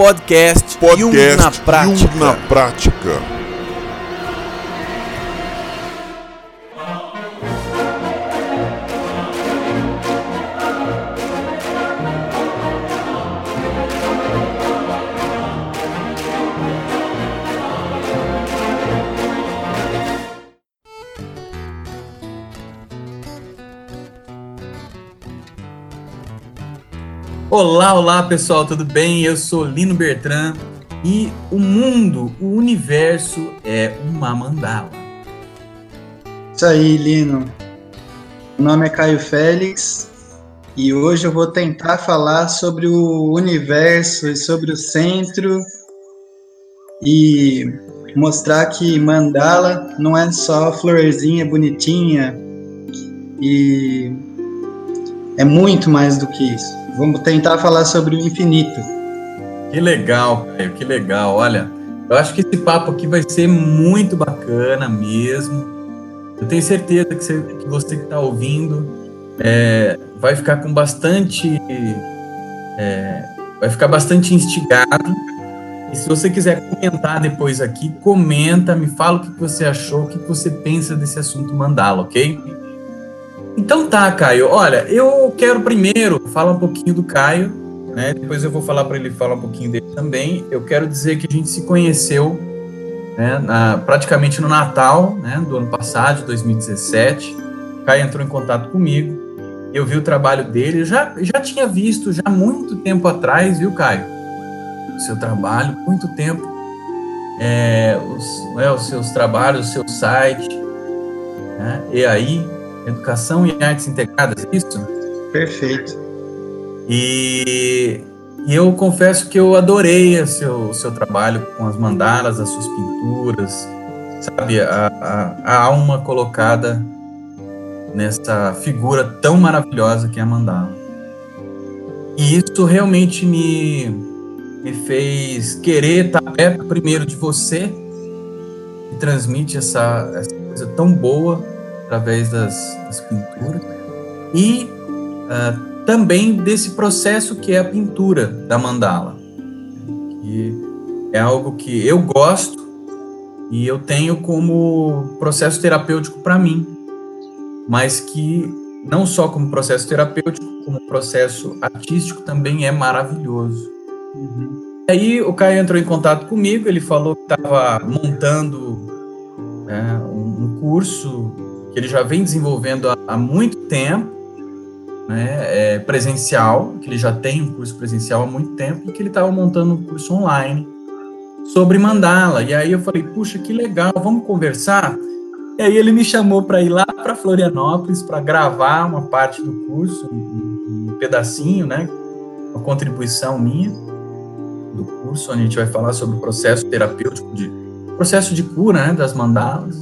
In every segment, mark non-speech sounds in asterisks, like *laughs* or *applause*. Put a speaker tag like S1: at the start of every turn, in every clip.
S1: Podcast,
S2: Podcast
S1: Jung na prática.
S2: Jung na prática.
S3: Olá, olá pessoal, tudo bem? Eu sou Lino Bertrand e o mundo, o universo é uma mandala.
S4: Isso aí, Lino. Meu nome é Caio Félix e hoje eu vou tentar falar sobre o universo e sobre o centro e mostrar que mandala não é só florzinha bonitinha e é muito mais do que isso. Vamos tentar falar sobre o infinito.
S3: Que legal, Caio, que legal. Olha, eu acho que esse papo aqui vai ser muito bacana mesmo. Eu tenho certeza que você que, está ouvindo é, vai ficar com bastante. É, vai ficar bastante instigado. E se você quiser comentar depois aqui, comenta, me fala o que você achou, o que você pensa desse assunto mandala, ok? Então tá, Caio. Olha, eu quero primeiro falar um pouquinho do Caio, né? Depois eu vou falar para ele falar um pouquinho dele também. Eu quero dizer que a gente se conheceu né, na, praticamente no Natal, né, do ano passado, de 2017. O Caio entrou em contato comigo. Eu vi o trabalho dele. Eu já já tinha visto já muito tempo atrás, viu, Caio? O seu trabalho, muito tempo. É, os, né, os seus trabalhos, o seu site. Né? E aí Educação e Artes Integradas, é isso?
S4: Perfeito.
S3: E, e eu confesso que eu adorei o seu, seu trabalho com as mandalas, as suas pinturas, sabe, a, a, a alma colocada nessa figura tão maravilhosa que é a mandala. E isso realmente me, me fez querer estar perto primeiro de você, que transmite essa, essa coisa tão boa através das, das pinturas e uh, também desse processo que é a pintura da mandala, que é algo que eu gosto e eu tenho como processo terapêutico para mim, mas que não só como processo terapêutico, como processo artístico também é maravilhoso. Uhum. Aí o Caio entrou em contato comigo, ele falou que estava montando é, um curso que ele já vem desenvolvendo há, há muito tempo, né, é, presencial, que ele já tem um curso presencial há muito tempo, e que ele estava montando um curso online sobre mandala. E aí eu falei, puxa, que legal, vamos conversar? E aí ele me chamou para ir lá para Florianópolis para gravar uma parte do curso, um, um pedacinho, né, uma contribuição minha do curso, onde a gente vai falar sobre o processo terapêutico de processo de cura, né, das mandalas.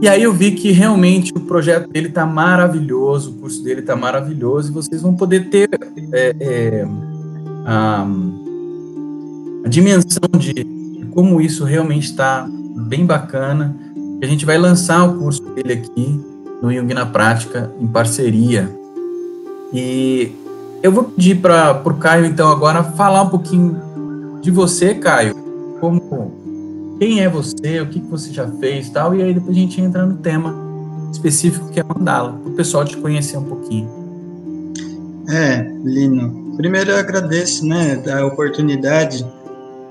S3: E aí eu vi que realmente o projeto dele está maravilhoso, o curso dele está maravilhoso, e vocês vão poder ter é, é, a, a, dimensão de, como isso realmente está bem bacana. A gente vai lançar o curso dele aqui no Jung na Prática, em parceria. E eu vou pedir para o Caio, então, agora falar um pouquinho de você, Caio, quem é você, o que, que você já fez tal, e aí depois a gente entra no tema específico que é mandala, para o pessoal te conhecer um pouquinho.
S4: É, Lino, primeiro eu agradeço né, a oportunidade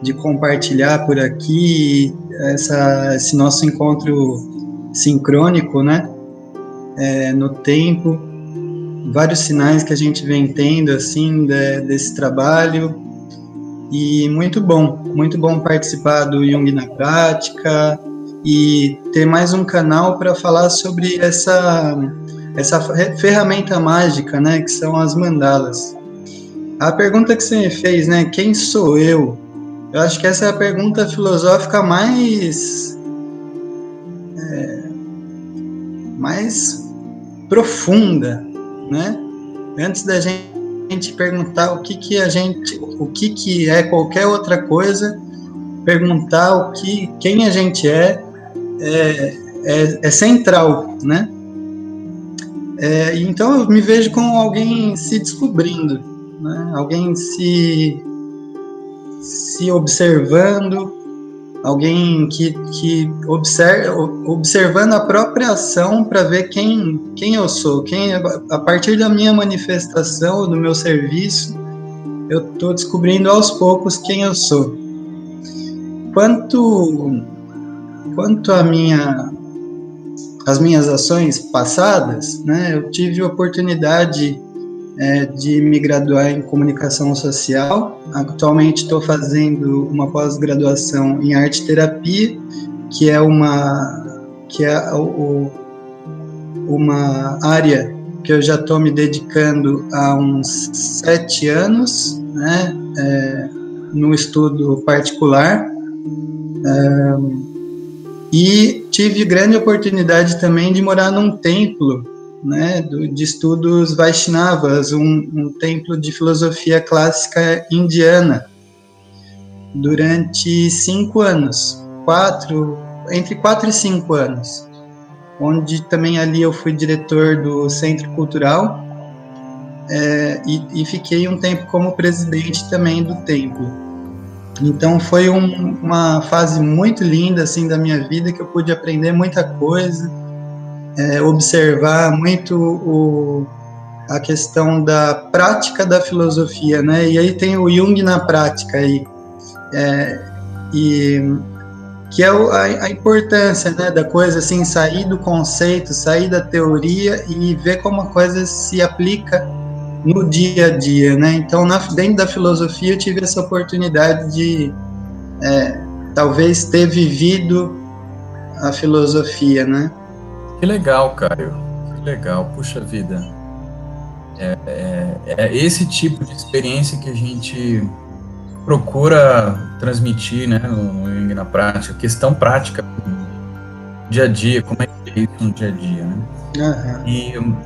S4: de compartilhar por aqui essa, esse nosso encontro sincrônico, né, é, no tempo, vários sinais que a gente vem tendo, assim, de, desse trabalho, e muito bom, muito bom participar do Jung na Prática e ter mais um canal para falar sobre essa, essa ferramenta mágica, né, que são as mandalas. A pergunta que você me fez, né, quem sou eu? Eu acho que essa é a pergunta filosófica mais é, mais profunda, né? Antes da gente gente perguntar o que que a gente, o que que é qualquer outra coisa, perguntar o que, quem a gente é, é, é, é central, né? É, então eu me vejo como alguém se descobrindo, né? Alguém se se observando, alguém que, que observa, observando a própria ação para ver quem, quem eu sou, quem a partir da minha manifestação, do meu serviço, eu estou descobrindo aos poucos quem eu sou. Quanto quanto a minha as minhas ações passadas, né, eu tive a oportunidade é, de me graduar em comunicação social. Atualmente estou fazendo uma pós-graduação em arte terapia, que é uma que é o, uma área que eu já estou me dedicando há uns sete anos, né, é, no estudo particular. É, e tive grande oportunidade também de morar num templo né, de estudos Vaishnavas, um, um templo de filosofia clássica indiana, durante cinco anos, quatro, entre quatro e cinco anos, onde também ali eu fui diretor do Centro Cultural é, e, e, fiquei um tempo como presidente também do templo. Então foi um, uma fase muito linda assim da minha vida que eu pude aprender muita coisa é, observar muito o, a questão da prática da filosofia, né? E aí tem o Jung na prática aí, é, e que é a, a, importância, né, da coisa assim sair do conceito, sair da teoria e ver como a coisa se aplica no dia a dia, né? Então, na, dentro da filosofia, eu tive essa oportunidade de é, talvez ter vivido a filosofia, né?
S3: Que legal, Caio. Que legal. Puxa vida. É, é, é, esse tipo de experiência que a gente procura transmitir, né, no, na prática, questão prática, dia a dia, como é que é isso no dia a dia, né? Uhum.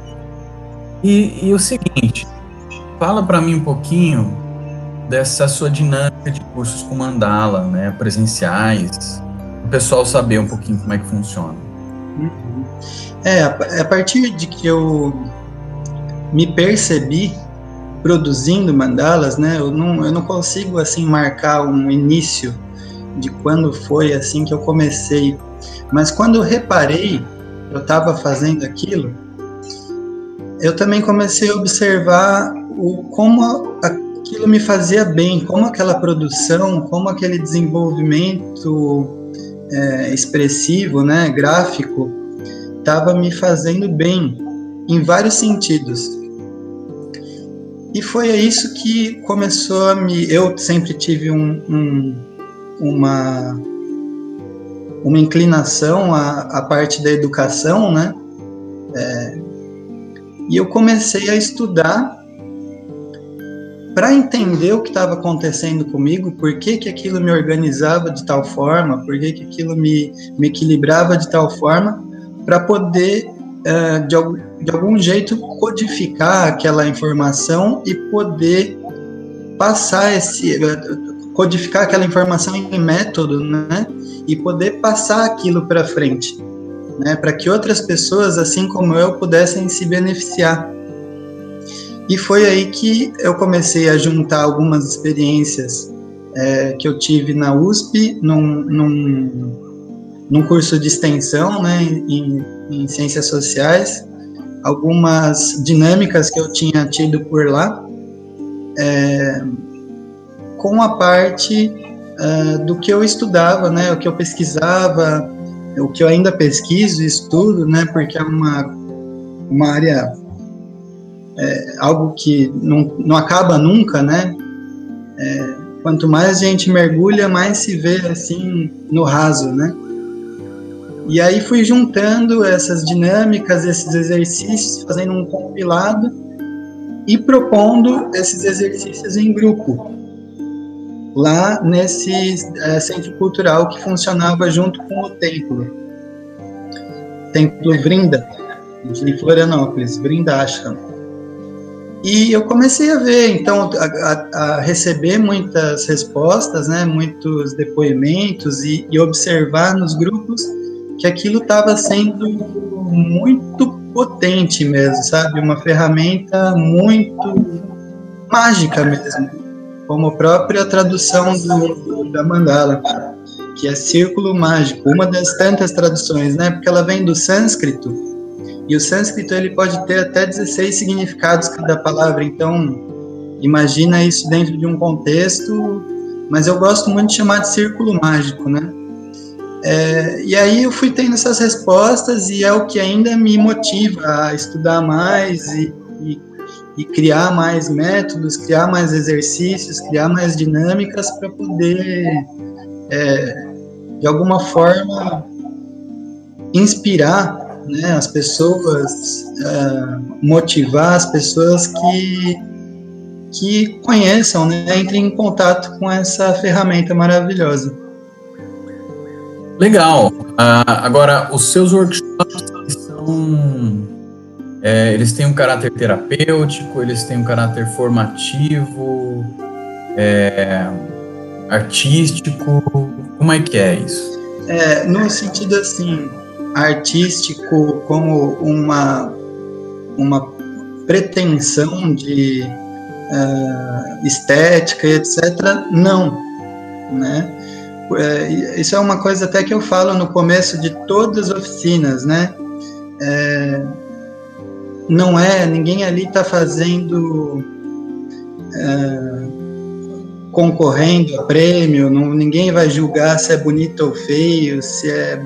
S3: E, e, e o seguinte, fala para mim um pouquinho dessa sua dinâmica de cursos com mandala, né, presenciais, o pessoal saber um pouquinho como é que funciona.
S4: Uhum. É, a, partir de que eu me percebi produzindo mandalas, né, eu não, eu não consigo, assim, marcar um início de quando foi, assim, que eu comecei. Mas quando eu reparei, eu estava fazendo aquilo, eu também comecei a observar o, como aquilo me fazia bem, como aquela produção, como aquele desenvolvimento é, expressivo, né, gráfico, estava me fazendo bem em vários sentidos. E foi isso que começou a me. Eu sempre tive um, um, uma, uma inclinação à, à parte da educação, né? É, e eu comecei a estudar para entender o que estava acontecendo comigo, por que, que aquilo me organizava de tal forma, por que, que aquilo me, me equilibrava de tal forma, para poder, uh, de, de algum jeito, codificar aquela informação e poder passar esse. codificar aquela informação em método, né? E poder passar aquilo para frente, né? Para que outras pessoas, assim como eu, pudessem se beneficiar e foi aí que eu comecei a juntar algumas experiências é, que eu tive na USP, num, num, num curso de extensão né, em, em, ciências sociais, algumas dinâmicas que eu tinha tido por lá, é, com a parte é, do que eu estudava, né, o que eu pesquisava, o que eu ainda pesquiso e estudo, né, porque é uma, uma área é algo que não, não acaba nunca, né? É, quanto mais a gente mergulha, mais se vê assim no raso, né? E aí fui juntando essas dinâmicas, esses exercícios, fazendo um compilado e propondo esses exercícios em grupo lá nesse é, centro cultural que funcionava junto com o templo, Templo Vrinda de Florianópolis, Vrinda Ashram. E eu comecei a ver, então, a, a receber muitas respostas, né, muitos depoimentos e, e observar nos grupos que aquilo estava sendo muito potente mesmo, sabe? Uma ferramenta muito mágica mesmo. como própria tradução do, da mandala, que é círculo mágico, uma das tantas traduções, né? Porque ela vem do sânscrito, e o sânscrito ele pode ter até 16 significados cada palavra, então imagina isso dentro de um contexto, mas eu gosto muito de chamar de círculo mágico, né? É, e aí eu fui tendo essas respostas e é o que ainda me motiva a estudar mais e, e, e criar mais métodos, criar mais exercícios, criar mais dinâmicas para poder, é, de alguma forma, inspirar né, as pessoas, é, motivar as pessoas que, que conheçam, né, entrem em contato com essa ferramenta maravilhosa.
S3: Legal. Uh, agora, os seus workshops são. É, eles têm um caráter terapêutico, eles têm um caráter formativo, é, artístico. Como é que é isso?
S4: É, no sentido assim, artístico como uma, uma pretensão de uh, estética, etc., não. Né? É, isso é uma coisa até que eu falo no começo de todas as oficinas, né? É, não é, ninguém ali está fazendo, é, concorrendo a prêmio, não, ninguém vai julgar se é bonito ou feio, se é,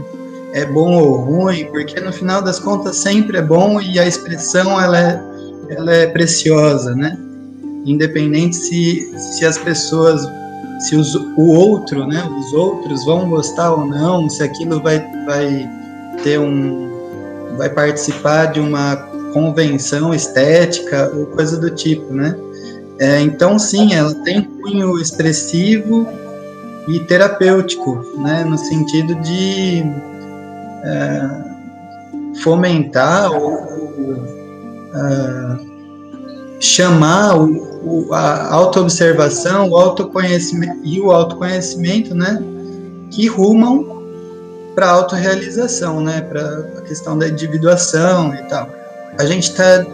S4: é bom ou ruim, porque no final das contas sempre é bom e a expressão ela é, ela é preciosa, né? Independente se, se as pessoas se os, o outro, né, os outros vão gostar ou não, se aquilo vai, vai ter um, vai participar de uma convenção estética ou coisa do tipo, né? É, então, sim, ela tem cunho expressivo e terapêutico, né, no sentido de é, fomentar ou, ou uh, chamar o, o, a autoobservação, o autoconhecimento e o autoconhecimento, né, que rumam para a autorrealização, né, para a questão da individuação e tal. A gente está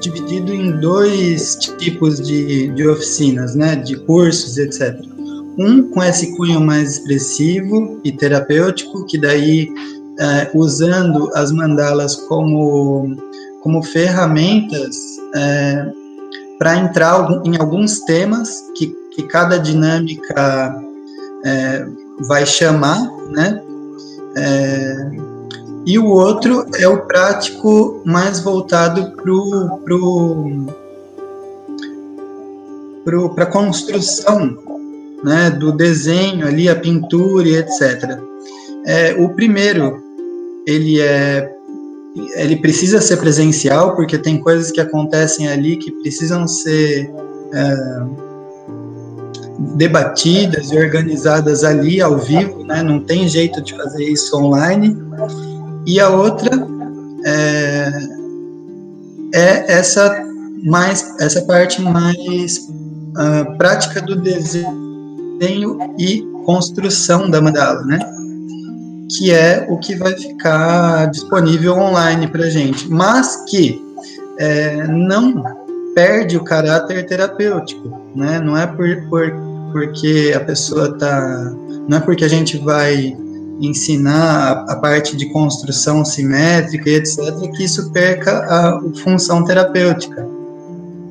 S4: dividido em dois tipos de, de oficinas, né, de cursos, etc. Um com esse cunho mais expressivo e terapêutico, que daí é, usando as mandalas como, como ferramentas é, para entrar em alguns temas que, que cada dinâmica é, vai chamar, né? É, e o outro é o prático mais voltado para pro, pro, a construção né, do desenho ali, a pintura e etc. É, o primeiro, ele é ele precisa ser presencial, porque tem coisas que acontecem ali que precisam ser é, debatidas e organizadas ali ao vivo, né? não tem jeito de fazer isso online. E a outra é, é essa mais essa parte mais uh, prática do desenho e construção da mandala, né? Que é o que vai ficar disponível online para gente, mas que é, não perde o caráter terapêutico, né? Não é por, por, porque a pessoa tá, não é porque a gente vai ensinar a, a parte de construção simétrica e etc que isso perca a, a função terapêutica.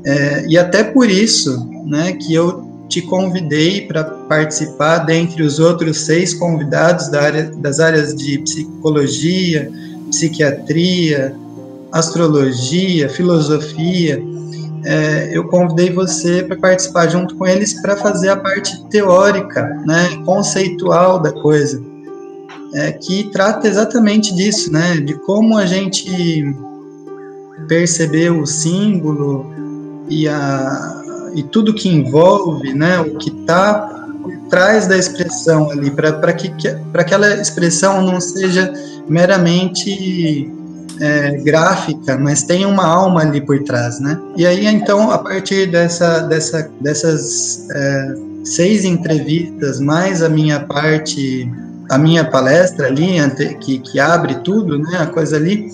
S4: É, e até por isso, né, que eu te convidei para participar dentre os outros seis convidados da área, das áreas de psicologia, psiquiatria, astrologia, filosofia. É, eu convidei você para participar junto com eles para fazer a parte teórica, né, conceitual da coisa, é, que trata exatamente disso, né, de como a gente percebeu o símbolo e a, e tudo que envolve, né, o que está por trás da expressão ali, para que, que aquela expressão não seja meramente é, gráfica, mas tenha uma alma ali por trás, né? E aí, então, a partir dessa, dessa, dessas é, seis entrevistas, mais a minha parte, a minha palestra ali, que, que abre tudo, né, a coisa ali,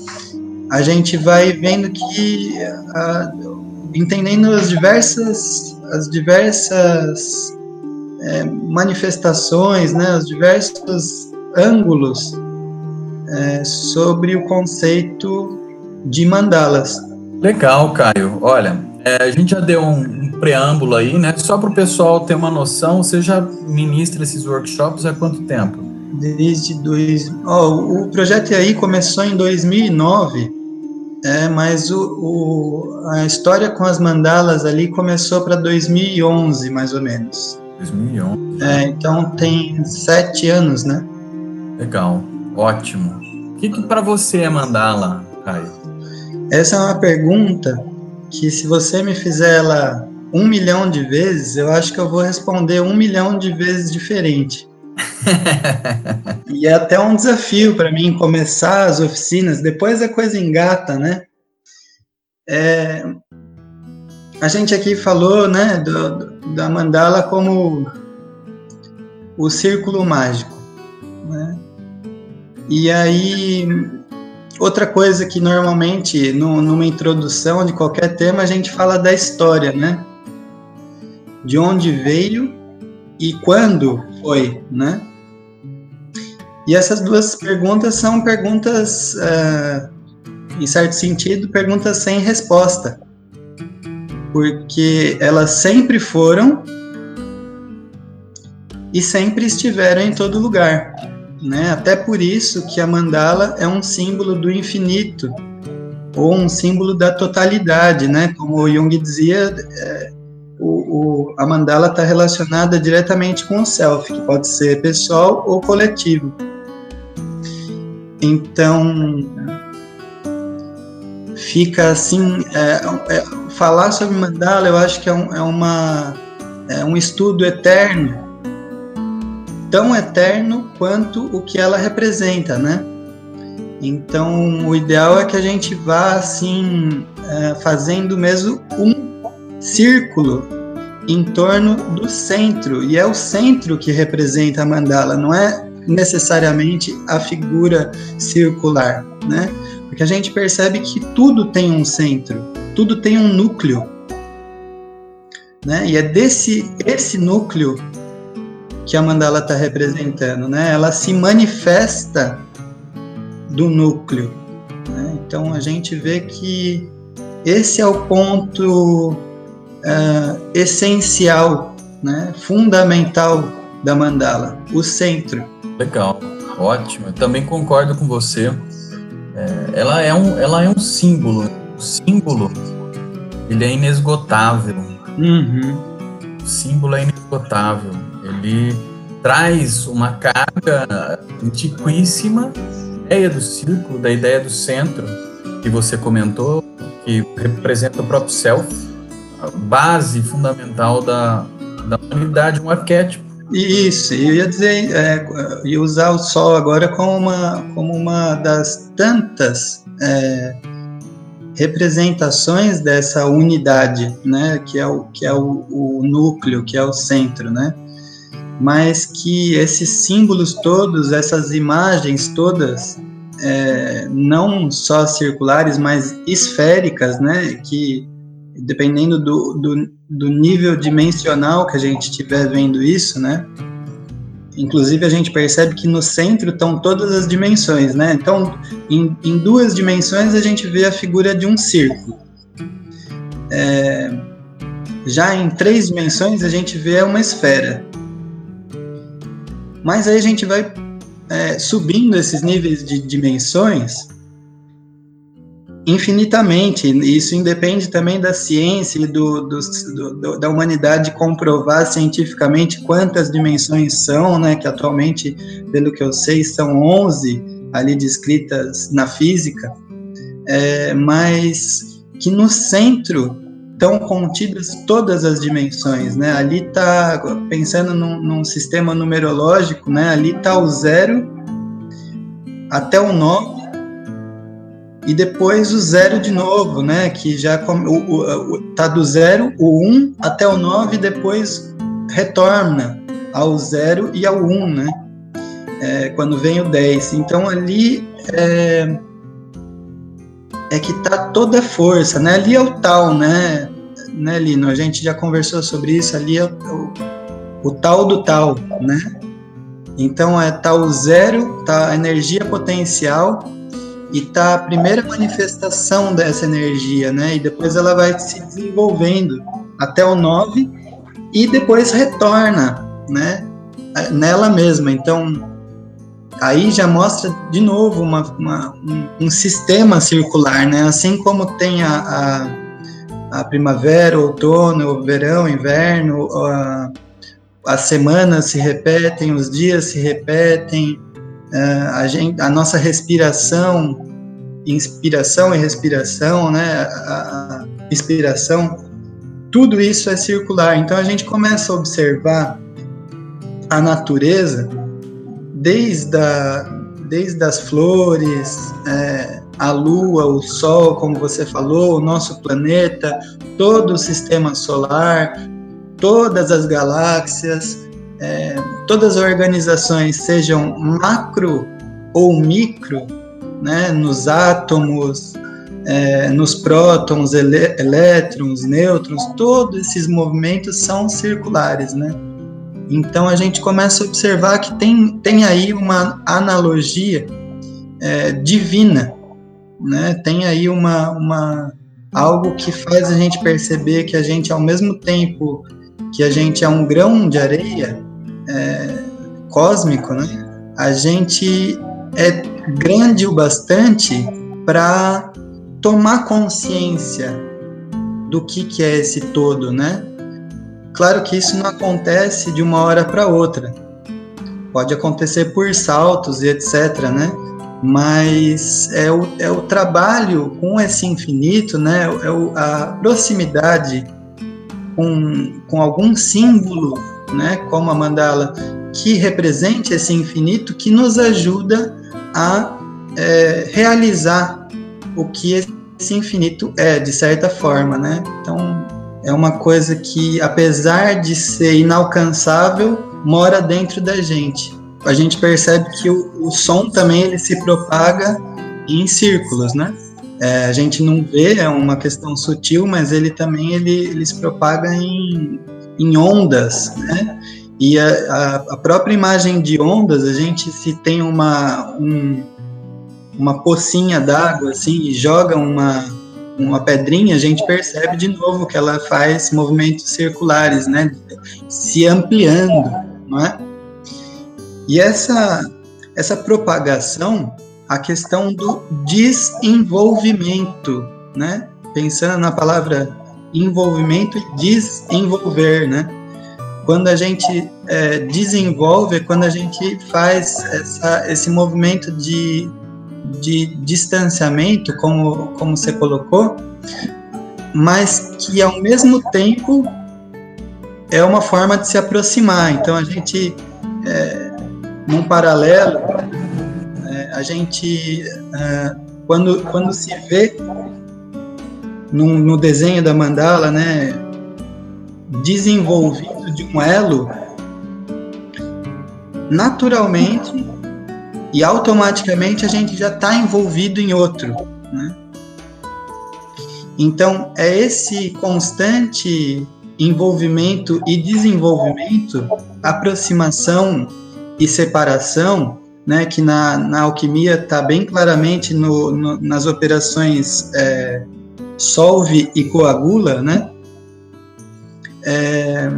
S4: a gente vai vendo que a, entendendo as diversas as diversas é, manifestações, né, os diversos ângulos é, sobre o conceito de mandalas.
S3: Legal, Caio. Olha, é, a gente já deu um, um preâmbulo aí, né? Só para o pessoal ter uma noção, você já ministra esses workshops há quanto tempo?
S4: Desde dois. Oh, o projeto aí começou em 2009, é, mas o, o, a história com as mandalas ali começou para 2011, mais ou menos.
S3: 2011.
S4: É, então tem sete anos, né?
S3: Legal, ótimo. O que, que para você é mandala, Caio?
S4: Essa é uma pergunta que se você me fizer ela um milhão de vezes, eu acho que eu vou responder um milhão de vezes diferente. *laughs* e é até um desafio para mim começar as oficinas, depois a coisa engata, né? É, a gente aqui falou, né, do, da mandala como o círculo mágico, né? E aí Outra coisa que normalmente, no, numa introdução de qualquer tema, a gente fala da história, né? De onde veio e quando foi, né? E essas duas perguntas são perguntas, uh, em certo sentido, perguntas sem resposta, porque elas sempre foram e sempre estiveram em todo lugar. Né? Até por isso que a mandala é um símbolo do infinito, ou um símbolo da totalidade, né? Como o Jung dizia, é, o, o, a mandala está relacionada diretamente com o self, que pode ser pessoal ou coletivo. Então, fica assim, é, é, falar sobre mandala, eu acho que é, um, é uma, é um estudo eterno tão eterno quanto o que ela representa, né? Então, o ideal é que a gente vá assim, é, fazendo mesmo um círculo em torno do centro, e é o centro que representa a mandala, não é necessariamente a figura circular, né? Porque a gente percebe que tudo tem um centro, tudo tem um núcleo, né? E é desse esse núcleo que a mandala está representando, né? Ela se manifesta do núcleo. Né? Então a gente vê que esse é o ponto uh, essencial, né? fundamental da mandala, o centro.
S3: Legal, ótimo. Eu também concordo com você. É, ela é um, ela é um símbolo. O símbolo ele é inesgotável.
S4: Uhum.
S3: O símbolo é inesgotável ele traz uma carga antiquíssima, ideia do círculo, da ideia do centro, que você comentou, que representa o próprio self, a base fundamental da, da humanidade, um arquétipo.
S4: Isso, eu ia dizer, é, ia usar o Sol agora como uma, como uma das tantas é, representações dessa unidade, né, que é o que é o, o núcleo, que é o centro, né? mas que esses símbolos todos, essas imagens todas, é, não só circulares, mas esféricas, né, que dependendo do, do, do nível dimensional que a gente estiver vendo isso, né, Inclusive, a gente percebe que no centro estão todas as dimensões, né? Então, em, em duas dimensões, a gente vê a figura de um círculo. É, já em três dimensões, a gente vê uma esfera. Mas aí a gente vai é, subindo esses níveis de dimensões infinitamente. Isso independe também da ciência e do, do, do, da humanidade comprovar cientificamente quantas dimensões são, né, que atualmente, pelo que eu sei, são 11 ali descritas na física, é, mas que no centro estão contidas todas as dimensões, né? Ali está pensando num, num, sistema numerológico, né? Ali está o zero até o 9 e depois o zero de novo, né? Que já está do zero, o 1 um, até o 9 e depois retorna ao zero e ao 1, um, né? É, quando vem o 10. Então ali é, é que tá toda a força, né? Ali é o tal, né? né, Lino? A gente já conversou sobre isso ali, é o, o tal do tal, né? Então é tal zero, tá a energia potencial e tá a primeira manifestação dessa energia, né? E depois ela vai se desenvolvendo até o 9 e depois retorna, né? Nela mesma. Então aí já mostra de novo uma, uma, um, um, sistema circular, né? Assim como tem a, a, a primavera, outono, verão, inverno, a, as semanas se repetem, os dias se repetem, a, gente, a nossa respiração, inspiração e respiração, né? A, inspiração, tudo isso é circular. Então a gente começa a observar a natureza desde, a, desde as flores, é, a lua, o sol, como você falou, o nosso planeta, todo o sistema solar, todas as galáxias, é, todas as organizações, sejam macro ou micro, né, nos átomos, é, nos prótons, elétrons, nêutrons, todos esses movimentos são circulares, né? Então a gente começa a observar que tem, tem aí uma analogia é, divina, né? Tem aí uma, uma algo que faz a gente perceber que a gente ao mesmo tempo que a gente é um grão de areia é, cósmico, né? A gente é grande o bastante para tomar consciência do que, que é esse todo, né? Claro que isso não acontece de uma hora para outra. Pode acontecer por saltos e etc, né? Mas é o, é o trabalho com esse infinito, né? É o, a proximidade com, com algum símbolo, né? Como a mandala, que represente esse infinito, que nos ajuda a é, realizar o que esse infinito é, de certa forma, né? Então, é uma coisa que, apesar de ser inalcançável, mora dentro da gente. A gente percebe que o, o som também ele se propaga em círculos, né? É, a gente não vê, é uma questão sutil, mas ele também ele, ele se propaga em, em ondas, né? E a, a, própria imagem de ondas, a gente se tem uma, um, uma pocinha d'água assim e joga uma, uma pedrinha, a gente percebe de novo que ela faz movimentos circulares, né? Se ampliando, não é? E essa, essa propagação, a questão do desenvolvimento, né? Pensando na palavra envolvimento e desenvolver, né? Quando a gente é, desenvolve, é quando a gente faz essa, esse movimento de de distanciamento, como, como você colocou, mas que ao mesmo tempo é uma forma de se aproximar. Então a gente, é, num paralelo, a gente, é, quando, quando se vê no, no desenho da mandala, né, desenvolvido de um elo, naturalmente e automaticamente a gente já está envolvido em outro. Né? Então, é esse constante envolvimento e desenvolvimento, aproximação e separação, né, que na, na alquimia está bem claramente no, no, nas operações é, solve e coagula, né? É,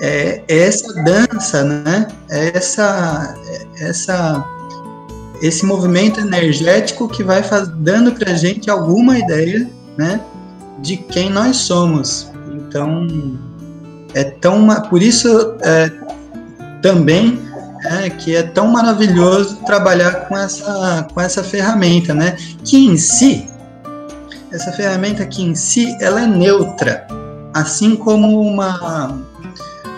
S4: é, é essa dança, né? É essa, é essa, esse movimento energético que vai faz, dando para a gente alguma ideia, né? De quem nós somos. Então, é tão, por isso é, também é, que é tão maravilhoso trabalhar com essa, com essa ferramenta, né? Que em si, essa ferramenta que em si, ela é neutra, assim como uma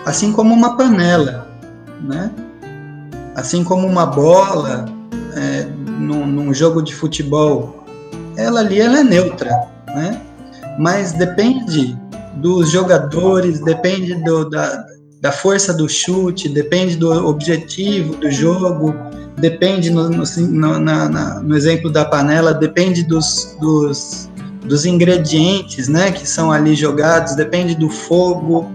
S4: assim como uma panela, né? Assim como uma bola é, num, num, jogo de futebol, ela ali ela é neutra, né? Mas depende dos jogadores, depende do, da, da força do chute, depende do objetivo do jogo, depende no, no, no, na, na, no exemplo da panela, depende dos, dos dos ingredientes, né, que são ali jogados, depende do fogo,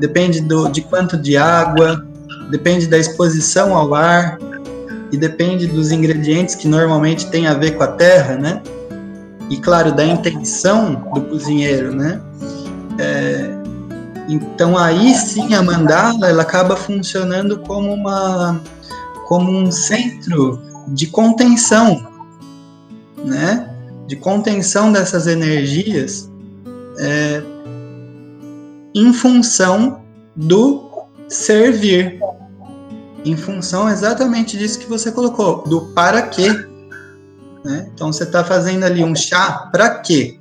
S4: depende do, de quanto de água, depende da exposição ao ar e depende dos ingredientes que normalmente tem a ver com a terra, né? E claro, da intenção do cozinheiro, né? É, então aí sim a mandala ela acaba funcionando como uma como um centro de contenção, né? De contenção dessas energias é, em função do servir, em função exatamente disso que você colocou, do para quê. Né? Então você está fazendo ali um chá, para quê?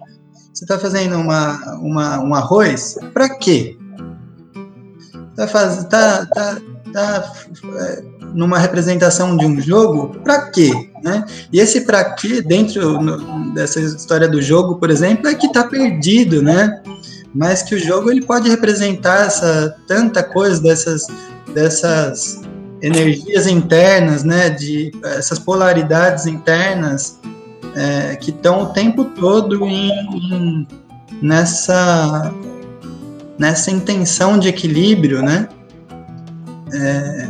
S4: Você está fazendo uma, uma, um arroz, para quê? Está faz, tá, tá, tá, é, numa representação de um jogo, para quê? Né? E esse para quê, dentro no, dessa história do jogo, por exemplo, é que está perdido, né? Mas que o jogo ele pode representar essa tanta coisa dessas dessas energias internas, né? De essas polaridades internas é, que estão o tempo todo em, em, nessa nessa intenção de equilíbrio, né? É,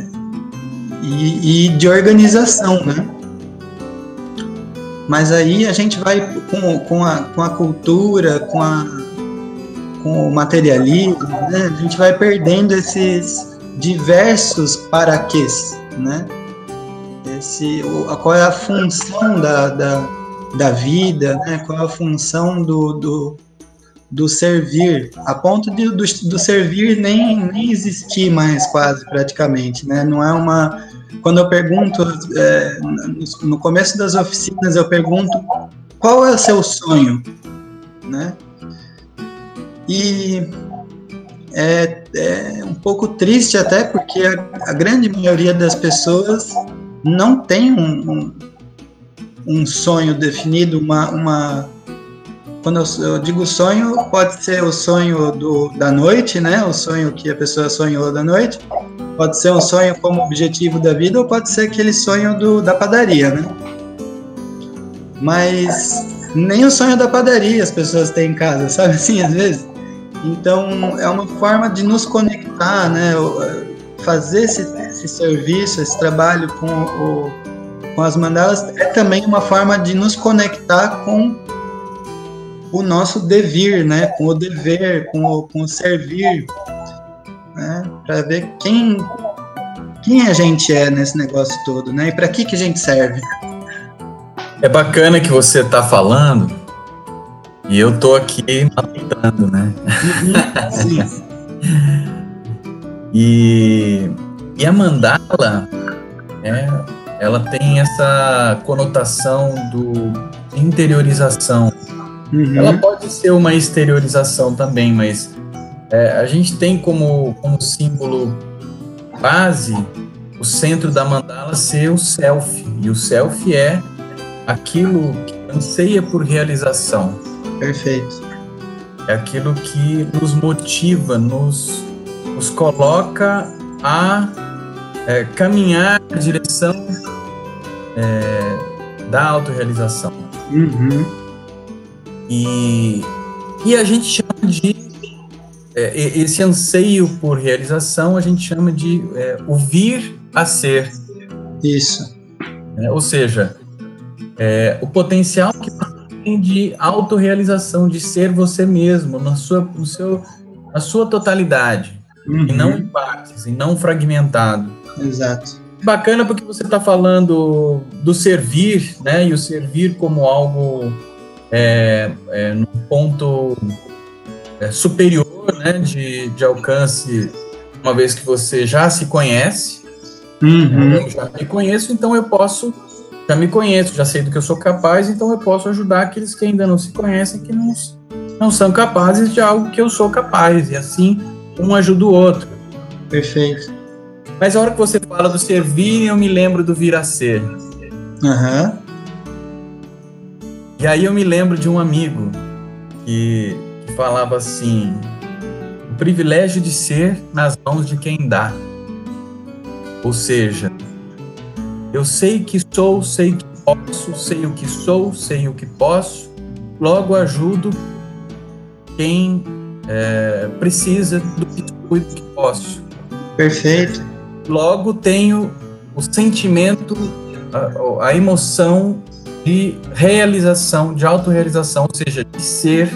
S4: e, e, de organização, né? Mas aí a gente vai com, com, a, com a cultura, com, a, com o materialismo, né? A gente vai perdendo esses diversos paraquês, né? Esse, qual é a função da, da, da vida, né? Qual é a função do, do do servir, a ponto de, do, do servir nem, nem existir mais quase praticamente, né? Não é uma quando eu pergunto é, no começo das oficinas eu pergunto qual é o seu sonho, né? E é, é um pouco triste até porque a, a, grande maioria das pessoas não tem um, um, um sonho definido, uma, uma quando eu, digo sonho, pode ser o sonho do, da noite, né? O sonho que a pessoa sonhou da noite. Pode ser um sonho como objetivo da vida, ou pode ser aquele sonho do, da padaria, né? Mas nem o sonho da padaria as pessoas têm em casa, *laughs* sabe assim, às vezes? Então, é uma forma de nos conectar, né? Fazer esse, esse serviço, esse trabalho com, o, com as mandalas é também uma forma de nos conectar com o nosso devir, né? Com o dever, com o, com o servir, né? Para ver quem quem a gente é nesse negócio todo, né? E para que que a gente serve?
S3: É bacana que você está falando e eu tô aqui matutando, né? Sim. *laughs* e, e a mandala, é, ela tem essa conotação do interiorização, Uhum. Ela pode ser uma exteriorização também, mas é, a gente tem como, como símbolo base o centro da mandala ser o self. E o self é aquilo que anseia por realização.
S4: Perfeito.
S3: É aquilo que nos motiva, nos, nos coloca a é, caminhar na direção é, da autorrealização.
S4: Uhum.
S3: E, e a gente chama de é, esse anseio por realização, a gente chama de é, o vir a ser.
S4: Isso.
S3: É, ou seja, é, o potencial que tem de autorrealização, de ser você mesmo, na sua, no seu, na sua totalidade, uhum. e não em partes, e não fragmentado.
S4: Exato.
S3: Bacana porque você está falando do servir, né? E o servir como algo é, é, num ponto é, superior né, de, de alcance, uma vez que você já se conhece.
S4: Uhum.
S3: Eu já me conheço, então eu posso. Já me conheço, já sei do que eu sou capaz, então eu posso ajudar aqueles que ainda não se conhecem, que não, não são capazes de algo que eu sou capaz. E assim, um ajuda o outro.
S4: Perfeito.
S3: Mas a hora que você fala do servir, eu me lembro do vir a ser.
S4: Uhum.
S3: E aí eu me lembro de um amigo que, falava assim: o privilégio de ser nas mãos de quem dá. Ou seja, eu sei que sou, sei que posso, sei o que sou, sei o que posso, logo ajudo quem é, precisa do que cuido que posso.
S4: Perfeito.
S3: Logo tenho o sentimento, a, a emoção de realização, de autorrealização, ou seja, de ser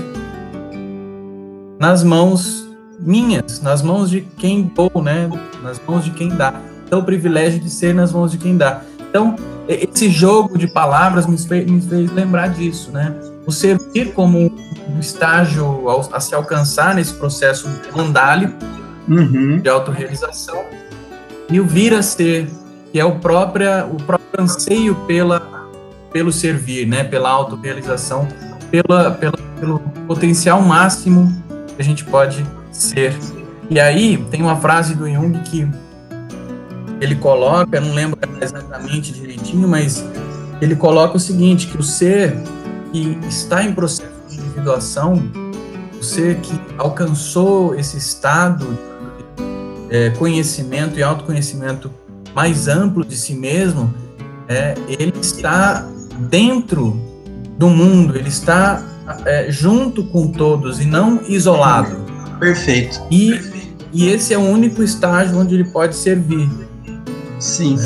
S3: nas mãos minhas, nas mãos de quem dou, né? Nas mãos de quem dá. Então, o privilégio de ser nas mãos de quem dá. Então, esse jogo de palavras me fez, me fez lembrar disso, né? O servir como um estágio a, se alcançar nesse processo mandálico uhum. de autorrealização e o vir a ser, que é o próprio, o próprio anseio pela, pelo servir, né? Pela autorrealização, pela, pela, pelo potencial máximo que a gente pode ser. E aí tem uma frase do Jung que ele coloca, não lembro exatamente direitinho, mas ele coloca o seguinte, que o ser que está em processo de individuação, o ser que alcançou esse estado é, conhecimento e autoconhecimento mais amplo de si mesmo, é, ele está dentro do mundo, ele está é, junto com todos e não isolado.
S4: Perfeito.
S3: E, e esse é o único estágio onde ele pode servir.
S4: Sim.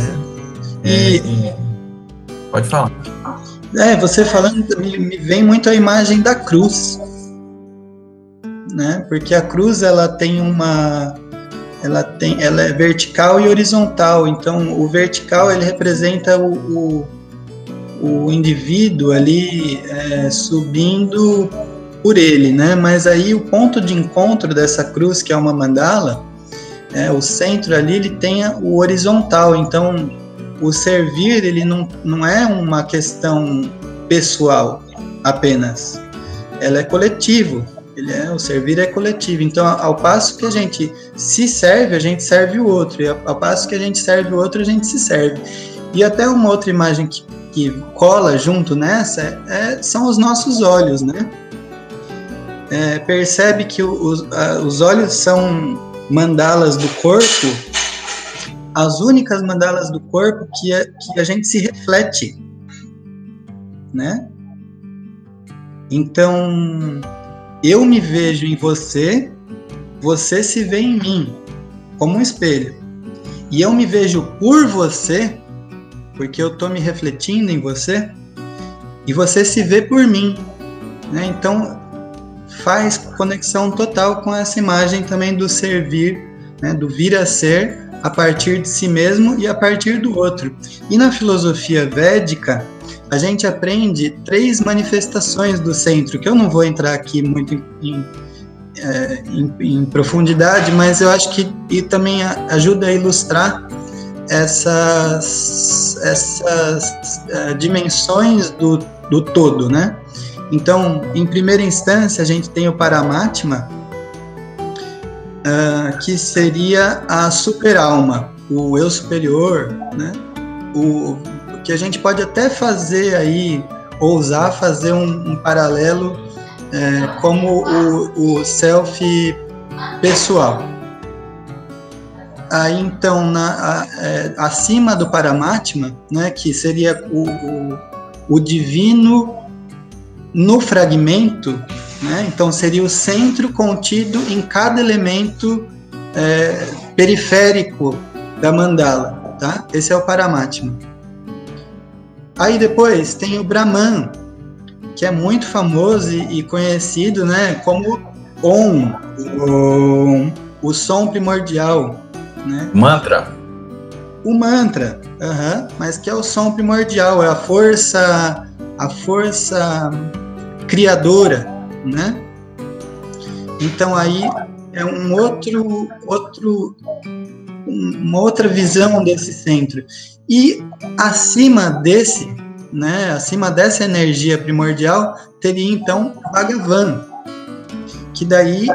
S3: É, e, é, pode falar.
S4: É, você falando, me, me vem muito a imagem da cruz. Né? Porque a cruz ela tem uma ela tem ela é vertical e horizontal. Então o vertical ele representa o, o, o indivíduo ali é, subindo por ele né? Mas aí o ponto de encontro dessa cruz que é uma mandala é, o centro ali ele tem o horizontal, então o servir ele não, não é uma questão pessoal apenas, ela é coletivo. Ele é, o servir é coletivo. Então, ao passo que a gente se serve, a gente serve o outro. E ao passo que a gente serve o outro, a gente se serve. E até uma outra imagem que, que cola junto nessa é, são os nossos olhos, né? É, percebe que os, os olhos são mandalas do corpo, as únicas mandalas do corpo que a, que a gente se reflete, né? Então, eu me vejo em você, você se vê em mim, como um espelho. E eu me vejo por você, porque eu estou me refletindo em você, e você se vê por mim. Né? Então, faz conexão total com essa imagem também do servir, né, do vir a ser a partir de si mesmo e a partir do outro. E na filosofia védica, a gente aprende três manifestações do centro, que eu não vou entrar aqui muito em, em, é, em, profundidade, mas eu acho que e também ajuda a ilustrar essas, essas uh, dimensões do, do todo, né? Então, em primeira instância, a gente tem o Paramatma, uh, que seria a superalma, o eu superior, né? O que a gente pode até fazer aí, ousar fazer um, um paralelo é, como o, o self pessoal. Aí então, na, a, é, acima do Paramatma, né, que seria o, o, o divino no fragmento, né? então seria o centro contido em cada elemento é, periférico da mandala. Tá? Esse é o Paramatma. Aí depois tem o Brahman, que é muito famoso e, conhecido né, como Om, o, o som primordial. Né?
S3: Mantra.
S4: O mantra, uh -huh, mas que é o som primordial, é a força a força criadora, né? Então aí é um outro, outro, uma outra visão desse centro. E acima desse, né, acima dessa energia primordial, teria então Bhagavan, que daí,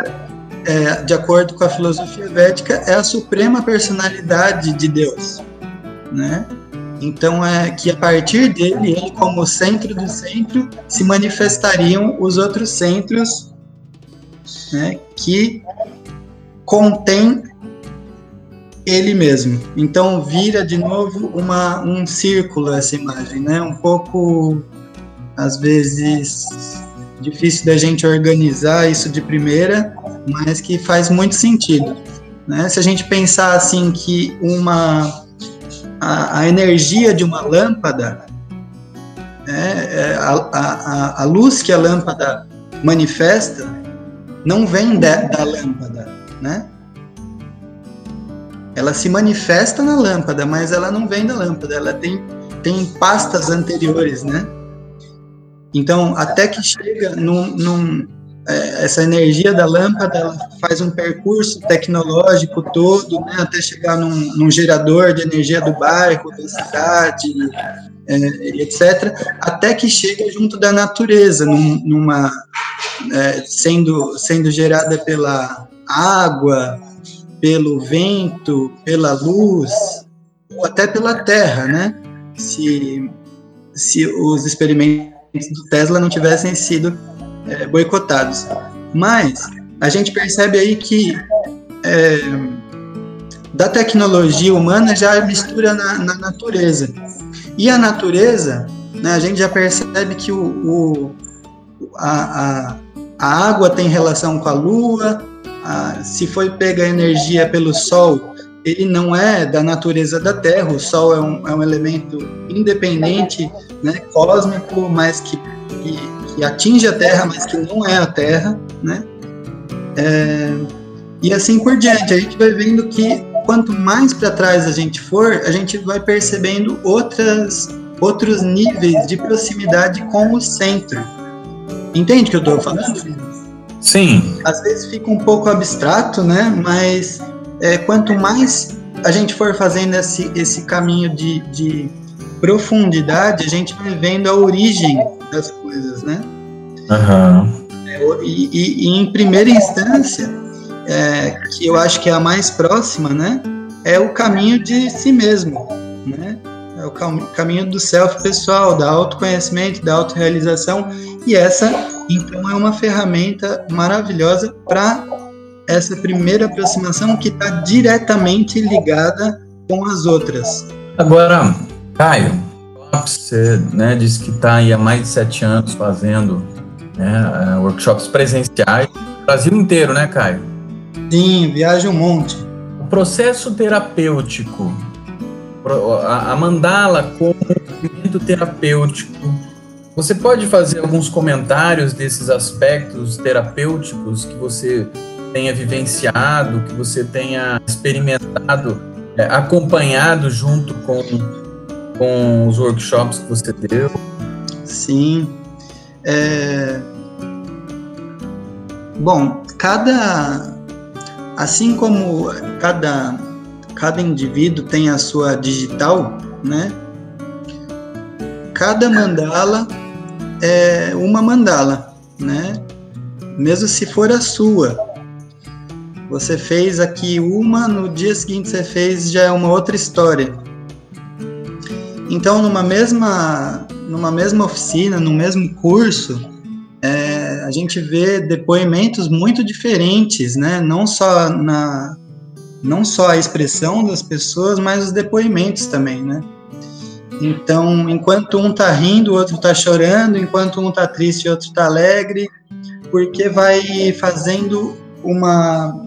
S4: é, de acordo com a filosofia védica, é a suprema personalidade de Deus, né? Então é que a partir dele, ele como centro do centro, se manifestariam os outros centros né, que contém ele mesmo. Então vira de novo uma, um círculo essa imagem, né? Um pouco, às vezes, difícil da gente organizar isso de primeira, mas que faz muito sentido. Né? Se a gente pensar assim que uma a, a energia de uma lâmpada, né, é, a, a, a, luz que a lâmpada manifesta não vem de, da lâmpada, né? Ela se manifesta na lâmpada, mas ela não vem da lâmpada, ela tem, tem pastas anteriores, né? Então, até que chega num, num é, essa energia da lâmpada ela faz um percurso tecnológico todo, né, até chegar num, num, gerador de energia do bairro, da cidade, é, etc., até que chega junto da natureza, num, numa é, sendo sendo gerada pela água, pelo vento, pela luz, ou até pela terra, né? Se se os experimentos do Tesla não tivessem sido é, boicotados. Mas a gente percebe aí que é, da tecnologia humana já mistura na, na, natureza. E a natureza, né, a gente já percebe que o, o a, a, a, água tem relação com a lua, a, se foi pega energia pelo sol, ele não é da natureza da Terra, o Sol é um, é um elemento independente, né, cósmico, mas que, que que atinge a Terra, mas que não é a Terra, né? É, e assim por diante, a gente vai vendo que quanto mais para trás a gente for, a gente vai percebendo outras, outros níveis de proximidade com o centro. Entende o que eu estou falando?
S3: Sim.
S4: Às vezes fica um pouco abstrato, né? Mas é, quanto mais a gente for fazendo esse, esse caminho de, de profundidade, a gente vai vendo a origem das coisas, né?
S3: Uhum.
S4: E, e, e, em primeira instância, é, que eu acho que é a mais próxima, né? É o caminho de si mesmo, né? É o cam caminho do self pessoal, da autoconhecimento, da autorrealização. E essa, então, é uma ferramenta maravilhosa para essa primeira aproximação que está diretamente ligada com as outras.
S3: Agora, Caio, você né, disse que está aí há mais de sete anos fazendo né, é, workshops presenciais, Brasil inteiro, né, Caio?
S4: Sim, viaja um monte.
S3: O processo terapêutico, a mandala como movimento terapêutico, você pode fazer alguns comentários desses aspectos terapêuticos que você tenha vivenciado, que você tenha experimentado, é, acompanhado junto com com os workshops que você deu?
S4: Sim. É... Bom, cada. Assim como cada, cada indivíduo tem a sua digital, né? Cada mandala é uma mandala, né? Mesmo se for a sua. Você fez aqui uma, no dia seguinte você fez já é uma outra história. Então, numa mesma, numa mesma oficina, no mesmo curso, é, a gente vê depoimentos muito diferentes, né? Não só na não só a expressão das pessoas, mas os depoimentos também, né? Então, enquanto um tá rindo, o outro tá chorando, enquanto um tá triste, o outro tá alegre, porque vai fazendo uma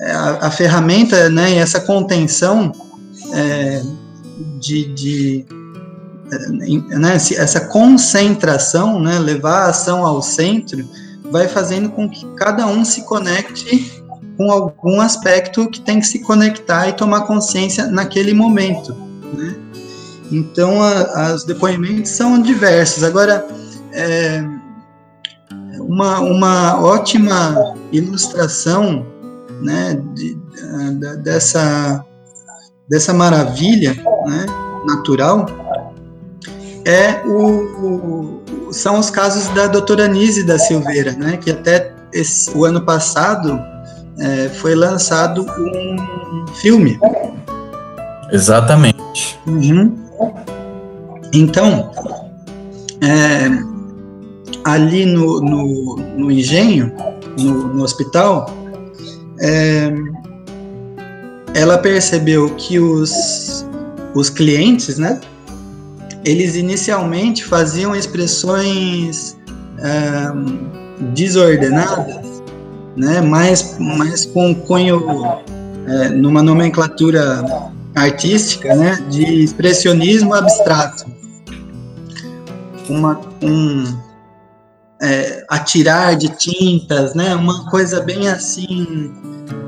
S4: é, a, a ferramenta, né? E essa contenção é, de, de né, essa concentração, né, levar a ação ao centro, vai fazendo com que cada um se conecte com algum aspecto que tem que se conectar e tomar consciência naquele momento. Né? Então, a, os depoimentos são diversos. Agora, é, uma, uma ótima ilustração né, de, de, dessa dessa maravilha né, natural é o, o, são os casos da doutora Nise da Silveira, né, que até esse, o ano passado é, foi lançado um filme.
S3: Exatamente.
S4: Uhum. Então, é, ali no, no, no engenho, no, no hospital, é, ela percebeu que os, os clientes, né, eles inicialmente faziam expressões desordenadas, né, mais, mais com cunho é, numa nomenclatura artística, né, de expressionismo abstrato. Uma, um é, atirar de tintas, né, uma coisa bem assim,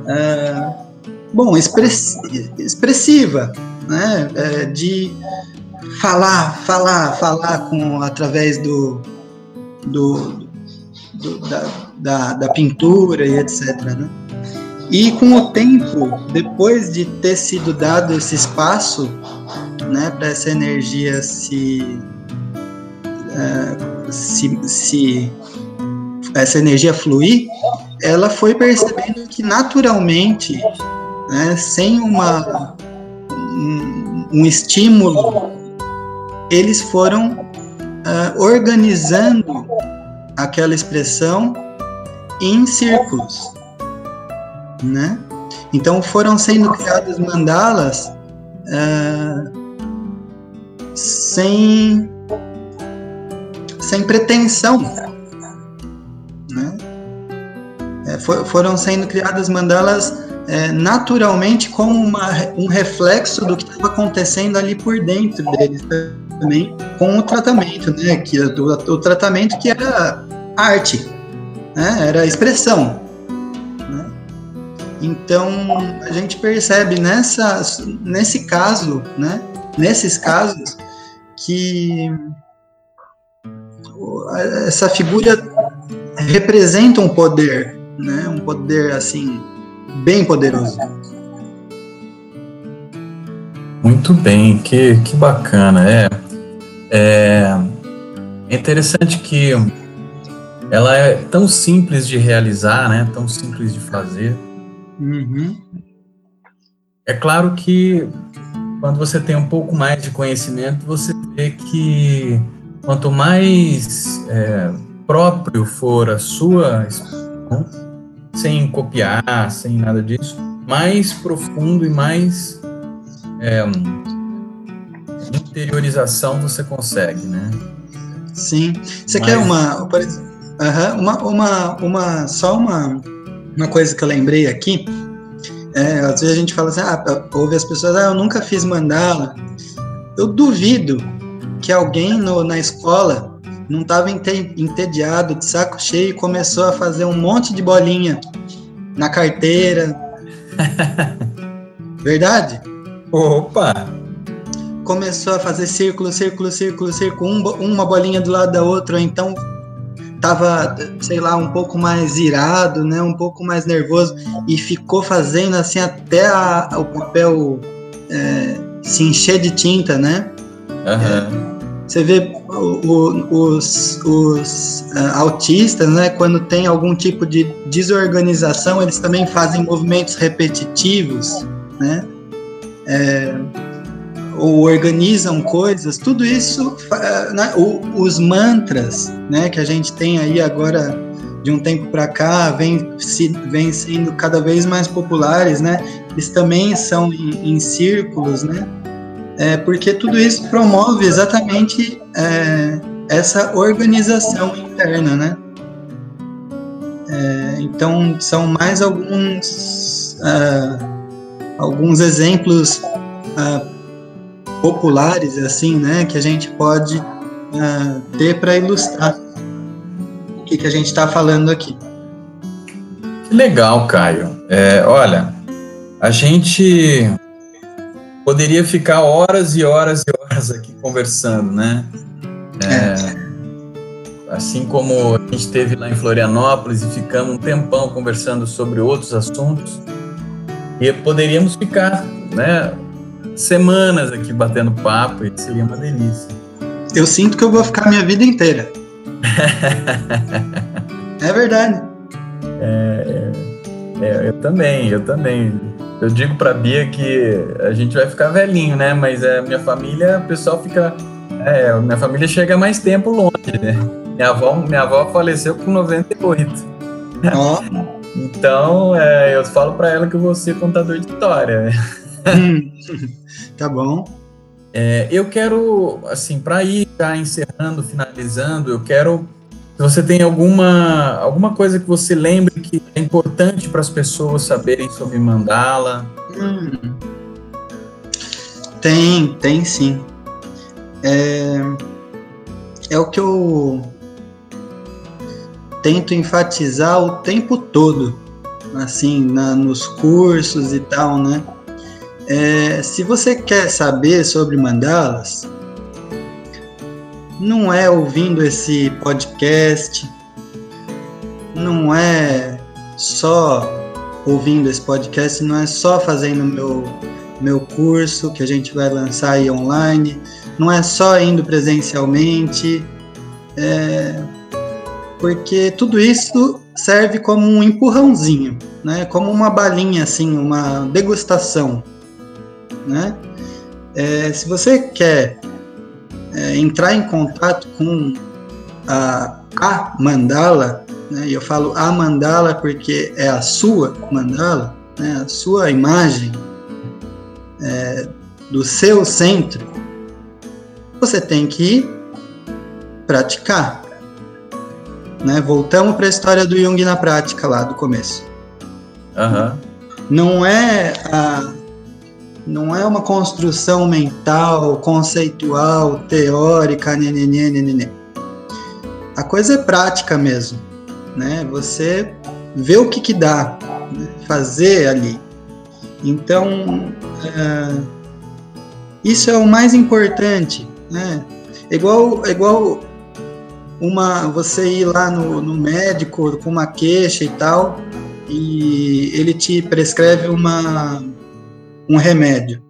S4: é, bom, express, expressiva, né, é, de falar, falar, falar com através do, do, do da, da, da, pintura e etc. Né? E com o tempo, depois de ter sido dado esse espaço né, para essa energia se, uh, se, se essa energia fluir, ela foi percebendo que naturalmente, né, sem uma um, um estímulo, eles foram uh, organizando aquela expressão em círculos, né? Então foram sendo criados mandalas uh, sem sem pretensão, né? É, for, foram sendo criadas mandalas é, naturalmente como uma, um reflexo do que estava acontecendo ali por dentro deles também, com o tratamento, né? Que, o, o tratamento que era arte, né? era expressão. Então a gente percebe nessa, nesse caso, né? nesses casos, que essa figura representa um poder, né? um poder assim bem poderoso.
S3: Muito bem, que, que bacana. É, é, é interessante que ela é tão simples de realizar, né? Tão simples de fazer.
S4: Uhum.
S3: É claro que quando você tem um pouco mais de conhecimento, você vê que quanto mais é, próprio for a sua expressão, sem copiar, sem nada disso, mais profundo e mais é, interiorização você consegue, né?
S4: Sim. Você Mas... quer uma, Uhum. Uma, uma, uma, só uma, uma coisa que eu lembrei aqui. É, às vezes a gente fala assim, ah, ouve as pessoas, ah, eu nunca fiz mandala. Eu duvido que alguém no, na escola não estava entediado, de saco cheio, e começou a fazer um monte de bolinha na carteira. *laughs* Verdade?
S3: Opa!
S4: Começou a fazer círculo, círculo, círculo, círculo, um, uma bolinha do lado da outra, ou então estava, sei lá, um pouco mais irado, né, um pouco mais nervoso e ficou fazendo assim até a, o papel é, se encher de tinta, né?
S3: Uhum.
S4: É, você vê o, o, os, os uh, autistas, né, quando tem algum tipo de desorganização, eles também fazem movimentos repetitivos, né? É, ou organizam coisas, tudo isso, né, os mantras, né, que a gente tem aí agora de um tempo para cá, vem, se, vem sendo cada vez mais populares, né, eles também são em, em círculos, né, é, porque tudo isso promove exatamente é, essa organização interna, né. É, então, são mais alguns, uh, alguns exemplos uh, populares, assim, né, que a gente pode uh, ter para ilustrar o que, que a gente está falando aqui.
S3: Que legal, Caio. É, olha, a gente poderia ficar horas e horas e horas aqui conversando, né? É, é. Assim como a gente esteve lá em Florianópolis e ficamos um tempão conversando sobre outros assuntos, e poderíamos ficar, né, semanas aqui batendo papo e seria uma delícia.
S4: Eu sinto que eu vou ficar minha vida inteira. *laughs* é verdade.
S3: É, é, é, eu também, eu também. Eu digo pra Bia que a gente vai ficar velhinho, né? Mas é, minha família, o pessoal fica. É, minha família chega mais tempo longe, né? Minha avó, minha avó faleceu com 98.
S4: Oh. *laughs*
S3: então, é, eu falo para ela que eu vou ser contador de história. *laughs*
S4: tá bom.
S3: É, eu quero, assim, para ir já encerrando, finalizando, eu quero Se você tem alguma, alguma coisa que você lembre que é importante para as pessoas saberem sobre mandala. Hum.
S4: Tem, tem sim. É, é o que eu tento enfatizar o tempo todo, assim, na, nos cursos e tal, né? É, se você quer saber sobre mandalas, não é ouvindo esse podcast, não é só ouvindo esse podcast, não é só fazendo meu meu curso que a gente vai lançar aí online, não é só indo presencialmente, é, porque tudo isso serve como um empurrãozinho, né? Como uma balinha assim, uma degustação, né? É, se você quer é, entrar em contato com a, a mandala, né? E eu falo a mandala porque é a sua mandala, né? A sua imagem é, do seu centro, você tem que praticar. Né? Voltamos para a história do Jung na prática lá do começo.
S3: Uhum.
S4: Não é a, não é uma construção mental, conceitual, teórica, nenenê, nenenê. A coisa é prática mesmo, né? Você vê o que que dá, né? fazer ali. Então, é, isso é o mais importante, né? Igual, igual uma você ir lá no, no médico com uma queixa e tal, e ele te prescreve uma, um remédio.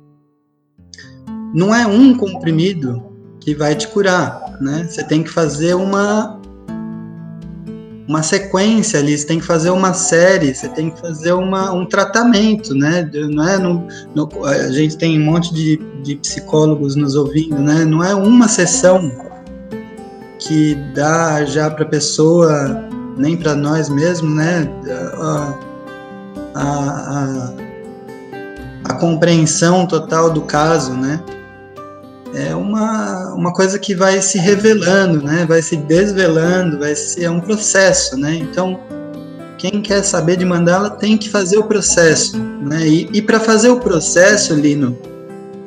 S4: Não é um comprimido que vai te curar, né? Você tem que fazer uma uma sequência ali, você tem que fazer uma série, você tem que fazer uma, um tratamento, né? Não é, no, a gente tem um monte de, de psicólogos nos ouvindo, né? Não é uma sessão que dá já para a pessoa, nem para nós mesmos, né? A, a, a, a compreensão total do caso, né? é uma, uma coisa que vai se revelando, né? Vai se desvelando, vai ser é um processo, né? Então, quem quer saber de mandala tem que fazer o processo, né? E, e para fazer o processo, Lino,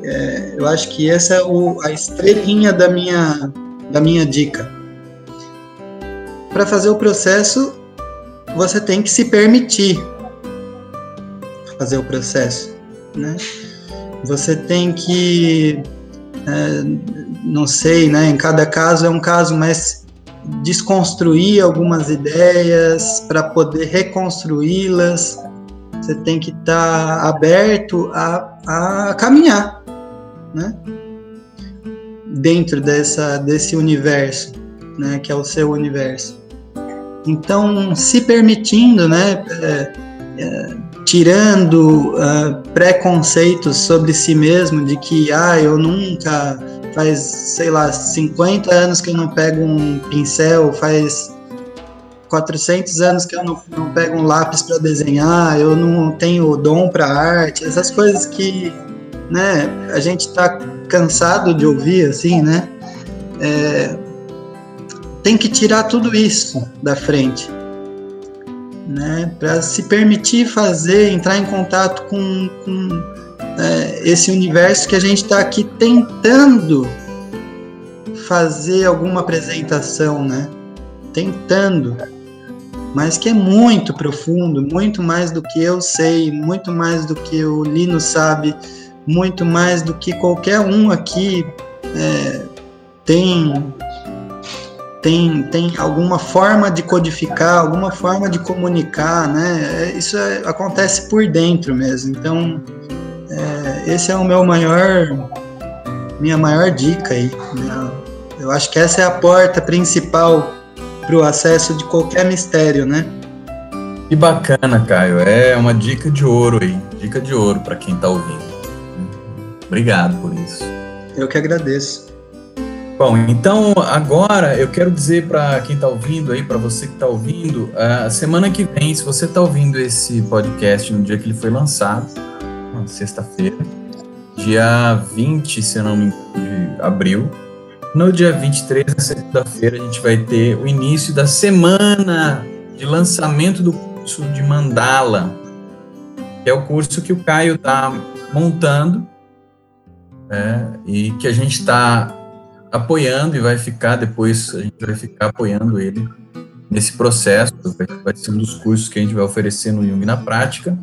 S4: é, eu acho que essa é o, a estrelinha da minha, da minha dica. Para fazer o processo, você tem que se permitir fazer o processo, né? Você tem que é, não sei, né? Em cada caso é um caso, mas desconstruir algumas ideias para poder reconstruí-las. Você tem que estar tá aberto a, a caminhar, né? Dentro dessa, desse universo, né? Que é o seu universo. Então, se permitindo, né? É, é, tirando uh, preconceitos sobre si mesmo, de que, ah, eu nunca, faz, sei lá, 50 anos que eu não pego um pincel, faz 400 anos que eu não, não pego um lápis para desenhar, eu não tenho dom para arte, essas coisas que, né, a gente está cansado de ouvir, assim, né, é, tem que tirar tudo isso da frente né, para se permitir fazer, entrar em contato com, com é, esse universo que a gente está aqui tentando fazer alguma apresentação, né? Tentando, mas que é muito profundo, muito mais do que eu sei, muito mais do que o Lino sabe, muito mais do que qualquer um aqui é, tem tem, tem alguma forma de codificar, alguma forma de comunicar, né? É, isso é, acontece por dentro mesmo. Então, é, esse é o meu maior, minha maior dica aí. Né? Eu acho que essa é a porta principal para o acesso de qualquer mistério, né?
S3: Que bacana, Caio. É uma dica de ouro aí, dica de ouro para quem está ouvindo. Obrigado por isso.
S4: Eu que agradeço.
S3: Bom, então agora eu quero dizer para quem está ouvindo aí, para você que está ouvindo, a semana que vem, se você está ouvindo esse podcast no dia que ele foi lançado, sexta-feira, dia 20, se não me engano, de abril, no dia 23, na segunda-feira, a gente vai ter o início da semana de lançamento do curso de Mandala, que é o curso que o Caio está montando é, e que a gente está apoiando e vai ficar depois, a gente vai ficar apoiando ele nesse processo, vai, vai ser um dos cursos que a gente vai oferecer no Jung na prática.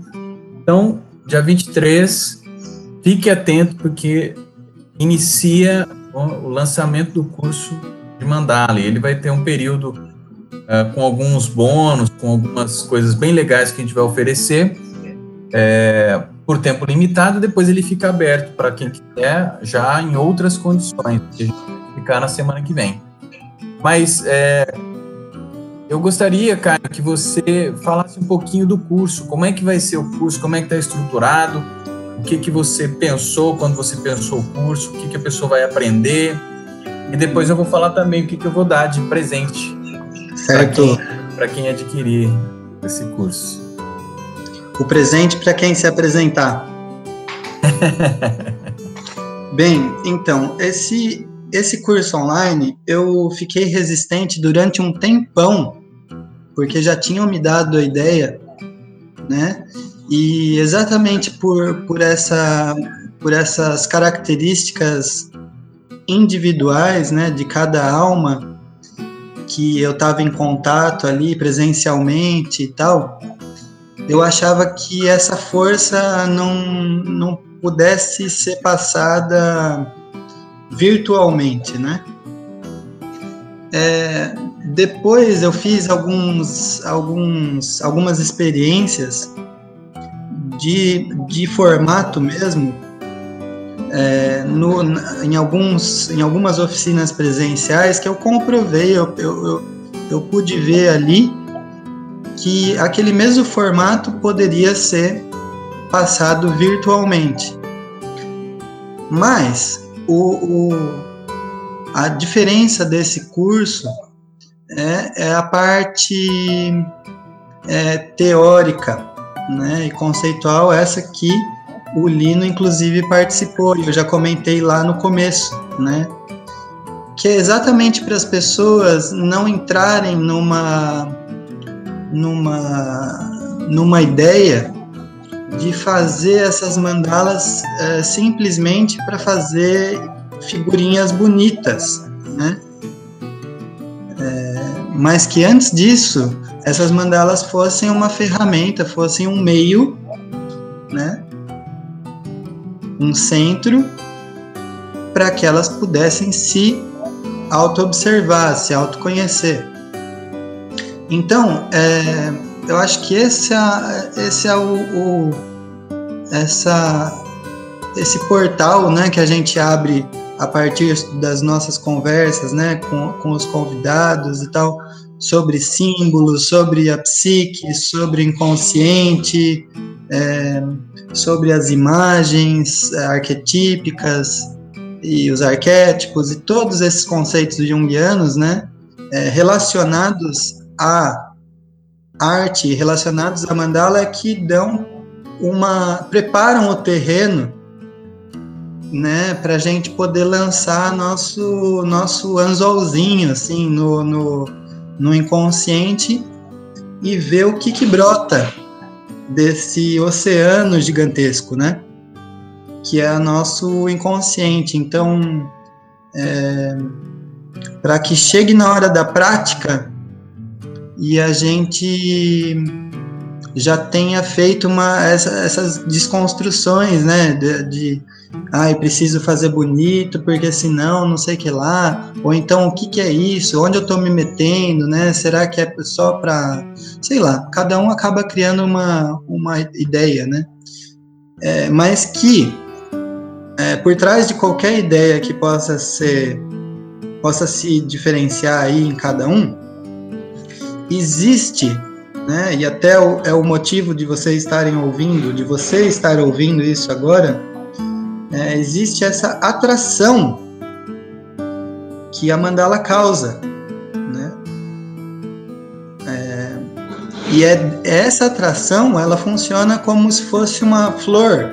S3: Então, dia 23, fique atento porque inicia o lançamento do curso de Mandala. Ele vai ter um período uh, com alguns bônus, com algumas coisas bem legais que a gente vai oferecer é, por tempo limitado. Depois ele fica aberto para quem quiser, já em outras condições, ficar na semana que vem. Mas é, eu gostaria, cara, que você falasse um pouquinho do curso. Como é que vai ser o curso? Como é que está estruturado? O que, que você pensou quando você pensou o curso? O que, que a pessoa vai aprender? E depois eu vou falar também o que, que eu vou dar de presente
S4: certo
S3: para quem, quem adquirir esse curso.
S4: O presente para quem se apresentar. *laughs* Bem, então, esse esse curso online eu fiquei resistente durante um tempão, porque já tinham me dado a ideia, né? E exatamente por, por, essa, por essas características individuais, né, de cada alma, que eu estava em contato ali presencialmente e tal, eu achava que essa força não, não pudesse ser passada virtualmente, né? É, depois eu fiz alguns, alguns, algumas experiências de, de formato mesmo, é, no, em, alguns, em algumas oficinas presenciais que eu comprovei, eu, eu, eu, eu pude ver ali que aquele mesmo formato poderia ser passado virtualmente. Mas o, o, a diferença desse curso é, é a parte é, teórica né, e conceitual, essa que o Lino, inclusive, participou, eu já comentei lá no começo, né? Que é exatamente para as pessoas não entrarem numa, numa, numa ideia de fazer essas mandalas é, simplesmente para fazer figurinhas bonitas, né? É, mas que antes disso essas mandalas fossem uma ferramenta, fossem um meio, né? Um centro para que elas pudessem se auto-observar, se autoconhecer. Então, é, eu acho que esse é, esse é o, o, essa, esse portal né, que a gente abre a partir das nossas conversas né, com, com os convidados e tal, sobre símbolos, sobre a psique, sobre inconsciente, é, sobre as imagens é, arquetípicas e os arquétipos e todos esses conceitos junguianos, né, é, relacionados a arte relacionados à mandala é que dão uma preparam o terreno né para a gente poder lançar nosso nosso anzolzinho assim no, no, no inconsciente e ver o que que brota desse oceano gigantesco né que é o nosso inconsciente. Então é, para que chegue na hora da prática e a gente já tenha feito uma, essa, essas desconstruções, né, de, de ai, ah, preciso fazer bonito, porque senão não sei que lá, ou então o que, que é isso, onde eu estou me metendo, né, será que é só para, sei lá, cada um acaba criando uma, uma ideia, né, é, mas que é, por trás de qualquer ideia que possa ser, possa se diferenciar aí em cada um, existe, né, e até o, é o motivo de vocês estarem ouvindo, de você estar ouvindo isso agora, é, existe essa atração que a mandala causa, né? É, e é, essa atração, ela funciona como se fosse uma flor,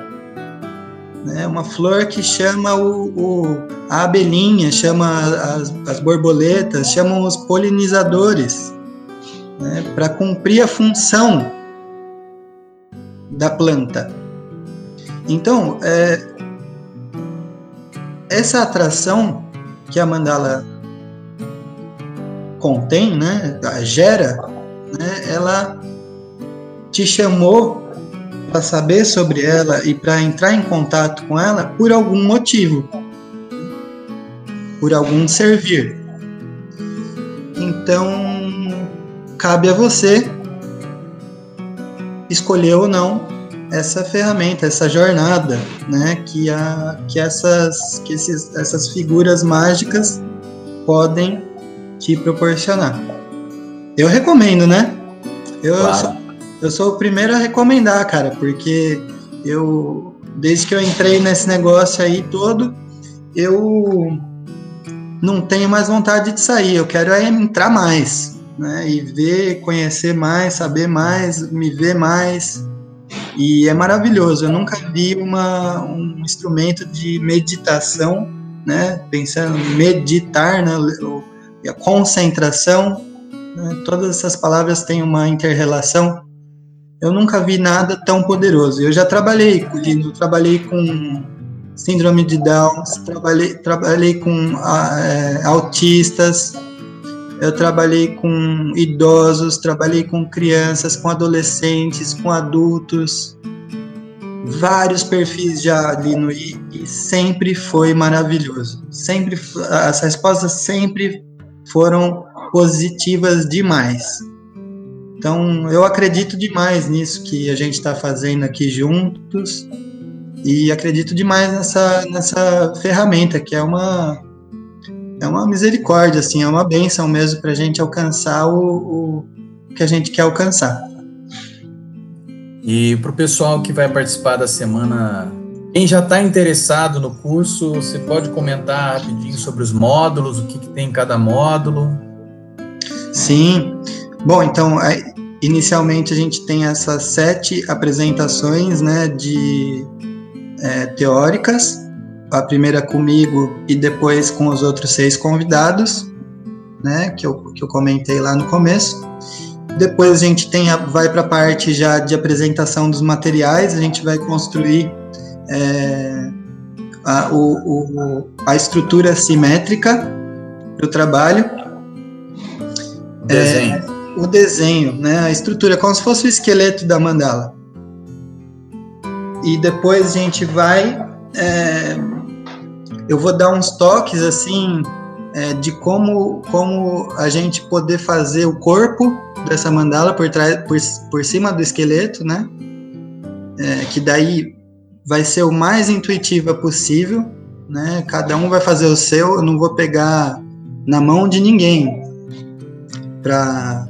S4: né? Uma flor que chama o, o a abelhinha, chama as, as borboletas, chamam os polinizadores, né? Para cumprir a função da planta. Então, é, essa atração que a mandala contém, né, gera, né, ela te chamou para saber sobre ela e para entrar em contato com ela por algum motivo, por algum servir. Então, cabe a você escolher ou não essa ferramenta, essa jornada, né, que, a, que, essas, que esses, essas figuras mágicas podem te proporcionar. Eu recomendo, né? Eu, claro. sou, eu sou o primeiro a recomendar, cara, porque eu, desde que eu entrei nesse negócio aí todo, eu não tenho mais vontade de sair, eu quero é entrar mais, né? E ver, conhecer mais, saber mais, me ver mais. E é maravilhoso. Eu nunca vi uma, um instrumento de meditação, né? Pensando meditar, né? a concentração, né? todas essas palavras têm uma interrelação. Eu nunca vi nada tão poderoso. Eu já trabalhei eu trabalhei com síndrome de Down, trabalhei, trabalhei com é, autistas, eu trabalhei com idosos, trabalhei com crianças, com adolescentes, com adultos, vários perfis já ali no I e sempre foi maravilhoso. Sempre as respostas sempre foram positivas demais. Então, eu acredito demais nisso que a gente está fazendo aqui juntos e acredito demais nessa, nessa ferramenta que é uma é uma misericórdia, assim, é uma benção mesmo para a gente alcançar o, o que a gente quer alcançar.
S3: E para o pessoal que vai participar da semana, quem já está interessado no curso, você pode comentar rapidinho sobre os módulos, o que, que tem em cada módulo?
S4: Sim. Bom, então, inicialmente a gente tem essas sete apresentações né, de é, teóricas a primeira comigo e depois com os outros seis convidados, né, que eu, que eu comentei lá no começo. Depois a gente tem a, vai para a parte já de apresentação dos materiais, a gente vai construir é, a, o, o, a estrutura simétrica para o trabalho.
S3: Desenho. É,
S4: o desenho, né, a estrutura, como se fosse o esqueleto da mandala. E depois a gente vai é, eu vou dar uns toques assim é, de como, como a gente poder fazer o corpo dessa mandala por, trás, por, por cima do esqueleto, né? É, que daí vai ser o mais intuitiva possível, né? Cada um vai fazer o seu, eu não vou pegar na mão de ninguém para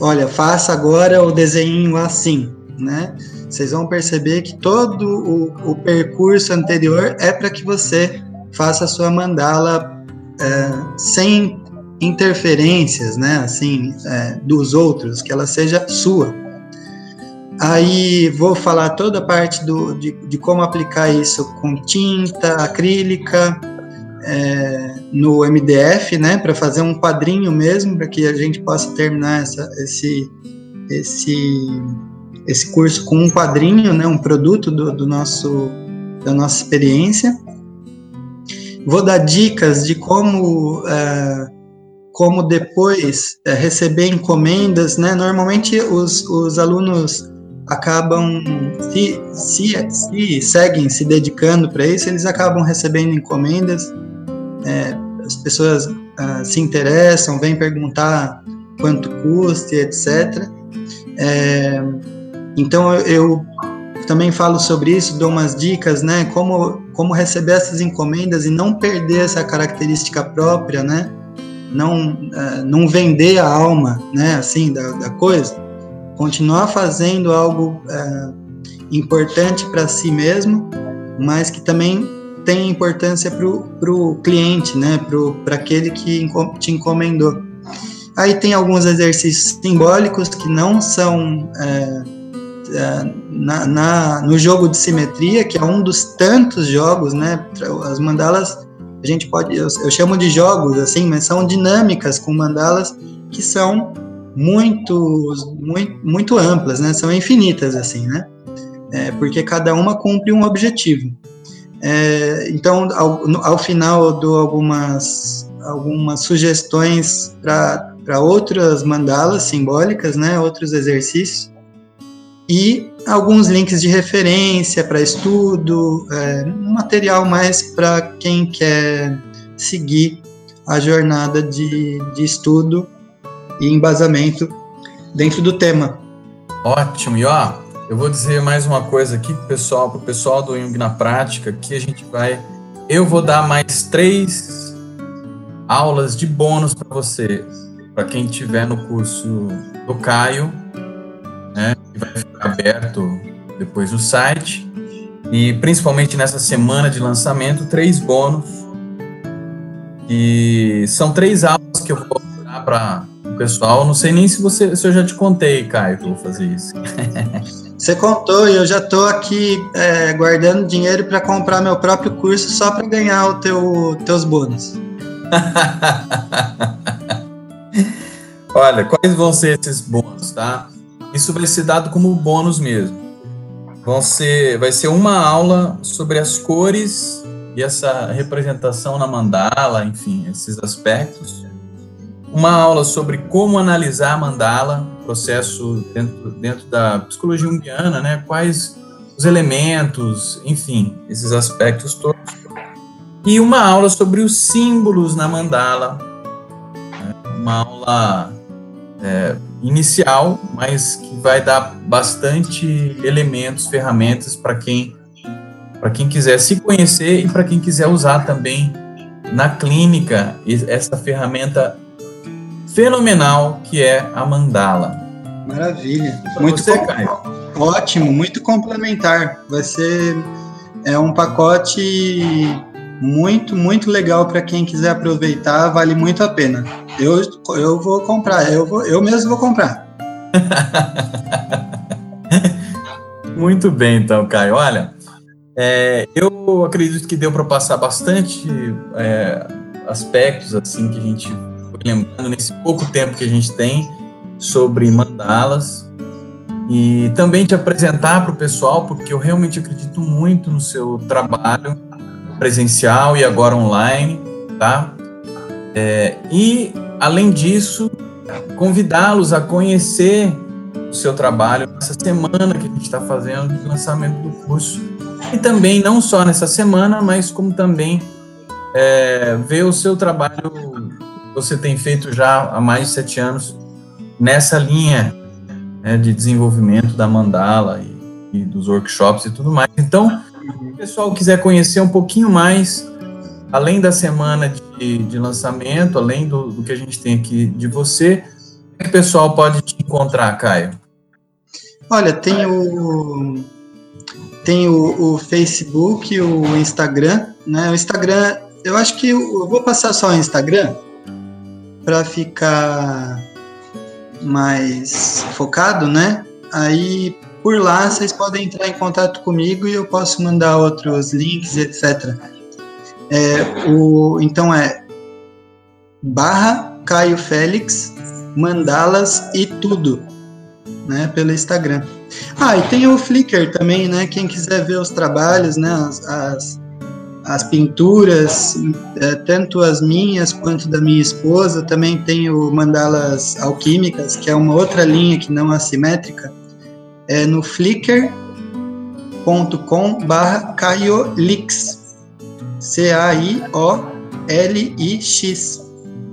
S4: olha, faça agora o desenho assim, né? vocês vão perceber que todo o, o percurso anterior é para que você faça a sua mandala é, sem interferências, né, assim, é, dos outros, que ela seja sua. Aí vou falar toda a parte do, de, de como aplicar isso com tinta acrílica, é, no MDF, né, para fazer um quadrinho mesmo, para que a gente possa terminar essa, esse, esse esse curso com um quadrinho, né, um produto do, do nosso da nossa experiência. Vou dar dicas de como é, como depois é, receber encomendas, né? Normalmente os, os alunos acabam se, se, se seguem se dedicando para isso, eles acabam recebendo encomendas. É, as pessoas uh, se interessam, vêm perguntar quanto custa, etc. É, então eu, também falo sobre isso, dou umas dicas, né? Como, como receber essas encomendas e não perder essa característica própria, né? Não, uh, não vender a alma, né? Assim, da, da coisa. Continuar fazendo algo uh, importante para si mesmo, mas que também tem importância para o cliente, né? Para aquele que te encomendou. Aí tem alguns exercícios simbólicos que não são. É, na, na, no jogo de simetria, que é um dos tantos jogos, né? As mandalas, a gente pode, eu, eu chamo de jogos, assim, mas são dinâmicas com mandalas que são muito, muito, muito amplas, né? São infinitas, assim, né? É, porque cada uma cumpre um objetivo. É, então, ao, ao final, eu dou algumas, algumas sugestões para outras mandalas simbólicas, né? Outros exercícios e alguns links de referência para estudo, é, um material mais para quem quer seguir a jornada de, de estudo e embasamento dentro do tema.
S3: Ótimo, e ó, eu vou dizer mais uma coisa aqui pro pessoal, pro pessoal do Jung na prática, que a gente vai, eu vou dar mais três aulas de bônus para você, para quem tiver no curso do Caio, aberto depois no site, e principalmente nessa semana de lançamento, três bônus, e são três aulas que eu vou dar para pessoal. Não sei nem se você se eu já te contei, Caio, que eu vou fazer isso. *laughs*
S4: Você contou e eu já estou aqui é, guardando dinheiro para comprar meu próprio curso só para ganhar o teu teus bônus. *laughs*
S3: Olha, quais vão ser esses bônus, tá? Isso vai ser dado como bônus mesmo. Vão ser, vai ser uma aula sobre as cores e essa representação na mandala, enfim, esses aspectos uma aula sobre como analisar a mandala, processo dentro, dentro da psicologia junguiana, né? Quais os elementos, enfim, esses aspectos todos. E uma aula sobre os símbolos na mandala, né? uma aula é, inicial, mas que vai dar bastante elementos, ferramentas para quem para quem quiser se conhecer e para quem quiser usar também na clínica essa ferramenta fenomenal que é a mandala.
S4: Maravilha. Muito você, Ótimo, muito complementar. Vai ser é um pacote muito, muito legal para quem quiser aproveitar, vale muito a pena. Eu, eu vou comprar, eu, vou, eu mesmo vou comprar. *laughs*
S3: muito bem, então, Caio. Olha, é, eu acredito que deu para passar bastante é, aspectos assim que a gente lembrando nesse pouco tempo que a gente tem sobre mandalas e também te apresentar para o pessoal, porque eu realmente acredito muito no seu trabalho presencial e agora online, tá? É, e além disso, convidá-los a conhecer o seu trabalho nessa semana que a gente está fazendo de lançamento do curso e também não só nessa semana, mas como também é, ver o seu trabalho você tem feito já há mais de sete anos nessa linha né, de desenvolvimento da mandala e, e, dos workshops e tudo mais. Então, o pessoal quiser conhecer um pouquinho mais, além da semana de, de lançamento, além do, do, que a gente tem aqui de você, como é que o pessoal pode te encontrar, Caio?
S4: Olha, tem o tem o, o Facebook, o Instagram, né? O Instagram, eu acho que eu, eu vou passar só o Instagram, para ficar mais focado, né? Aí por lá vocês podem entrar em contato comigo e eu posso mandar outros links, etc. É, o, então é barra Caio Félix, mandalas e tudo, né? Pelo Instagram. Ah, e tem o Flickr também, né? Quem quiser ver os trabalhos, né? As, as as pinturas, é, tanto as minhas quanto da minha esposa. Também tenho mandalas alquímicas, que é uma outra linha que não é assimétrica. É no flickr.com barra Caiolix. C-A-I-O-L-I-X.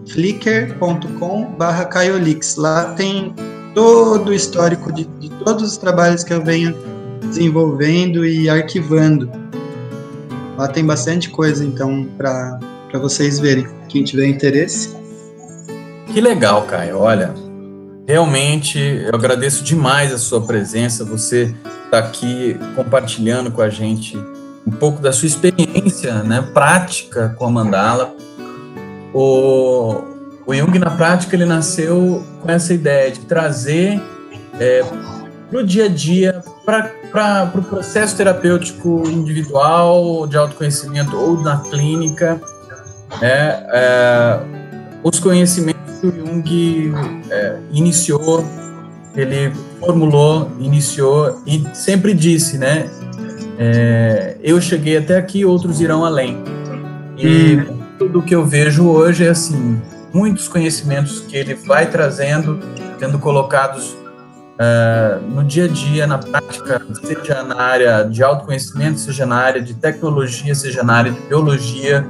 S4: flickr.com barra Caiolix. Lá tem todo o histórico de, de todos os trabalhos que eu venho desenvolvendo e arquivando. Lá tem bastante coisa, então, para vocês verem. Quem tiver interesse.
S3: Que legal, Caio. Olha, realmente eu agradeço demais a sua presença. Você está aqui compartilhando com a gente um pouco da sua experiência né, prática com a mandala. O, o Jung, na prática, ele nasceu com essa ideia de trazer é, para o dia a dia para o pro processo terapêutico individual, de autoconhecimento ou na clínica, é, é, os conhecimentos que o Jung é, iniciou, ele formulou, iniciou e sempre disse, né? É, eu cheguei até aqui, outros irão além. E hum. tudo que eu vejo hoje é assim, muitos conhecimentos que ele vai trazendo, tendo colocados uh, no dia a dia, na prática, seja na área de autoconhecimento, seja na área de tecnologia, seja na área de biologia,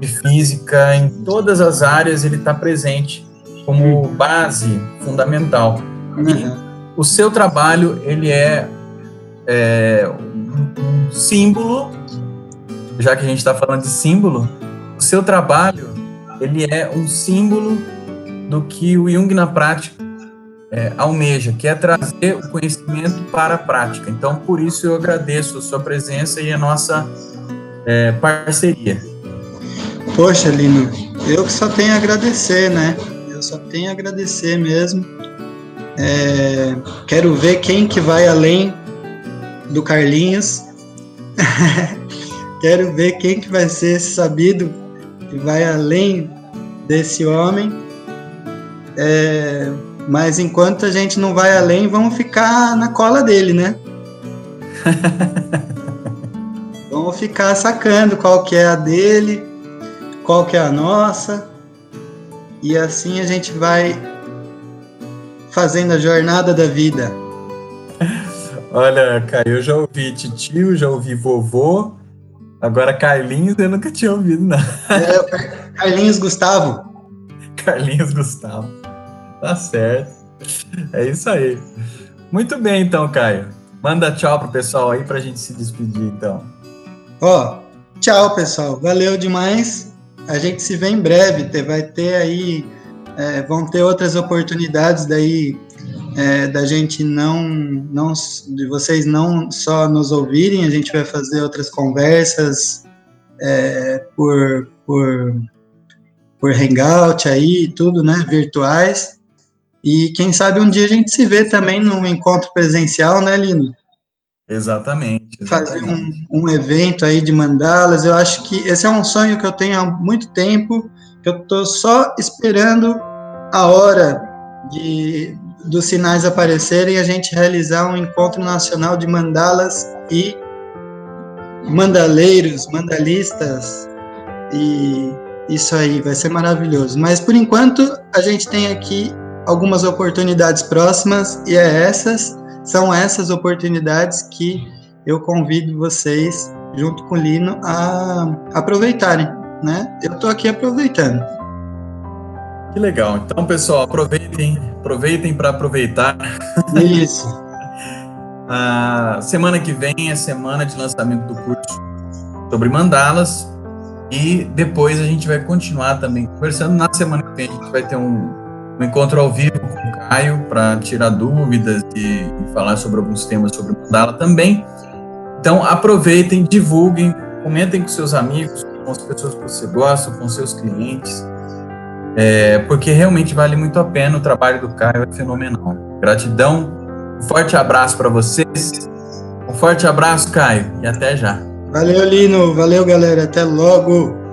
S3: de física, em todas as áreas ele está presente como base fundamental. Uhum. E o seu trabalho ele é, é um, um símbolo, já que a gente está falando de símbolo, o seu trabalho ele é um símbolo do que o Jung na prática é, almeja, que é trazer o conhecimento para a prática. Então, por isso eu agradeço a sua presença e a nossa é, parceria.
S4: Poxa, Lino, eu que só tenho a agradecer, né? Eu só tenho a agradecer mesmo. É, quero ver quem que vai além do Carlinhos. *laughs* quero ver quem que vai ser esse sabido que vai além desse homem. É, mas enquanto a gente não vai além, vamos ficar na cola dele, né? *laughs* vamos ficar sacando qual que é a dele, qual que é a nossa. E assim a gente vai fazendo a jornada da vida. *laughs*
S3: Olha, Caio, eu já ouvi tio, já ouvi vovô, agora Carlinhos eu nunca tinha ouvido, não.
S4: É, Carlinhos Gustavo. *laughs*
S3: Carlinhos Gustavo. Tá certo. É isso aí. Muito bem, então, Caio. Manda tchau pro pessoal aí pra gente se despedir, então.
S4: Ó, tchau, pessoal. Valeu demais. A gente se vê em breve. Vai ter aí, é, vão ter outras oportunidades daí é, da gente não, não, de vocês não só nos ouvirem. A gente vai fazer outras conversas é, por, por, por Hangout aí, tudo, né, virtuais. E quem sabe um dia a gente se vê também num encontro presencial, né, Lino?
S3: Exatamente. exatamente.
S4: Fazer um, um, evento aí de mandalas. Eu acho que esse é um sonho que eu tenho há muito tempo, que eu estou só esperando a hora de, dos sinais aparecerem e a gente realizar um encontro nacional de mandalas e mandaleiros, mandalistas e isso aí vai ser maravilhoso. Mas por enquanto a gente tem aqui algumas oportunidades próximas e é essas são essas oportunidades que eu convido vocês junto com o Lino a aproveitarem, né? Eu estou aqui aproveitando.
S3: Que legal. Então, pessoal, aproveitem, aproveitem para aproveitar.
S4: Isso. *laughs*
S3: a semana que vem é semana de lançamento do curso sobre mandalas e depois a gente vai continuar também conversando. Na semana que vem a gente vai ter um um encontro ao vivo com Caio para tirar dúvidas e, e, falar sobre alguns temas sobre mandala também. Então aproveitem, divulguem, comentem com seus amigos, com as pessoas que você gosta, com seus clientes, é, porque realmente vale muito a pena. O trabalho do Caio é fenomenal. Gratidão, um forte abraço para vocês. Um forte abraço, Caio, e até já.
S4: Valeu, Lino. Valeu, galera. Até logo.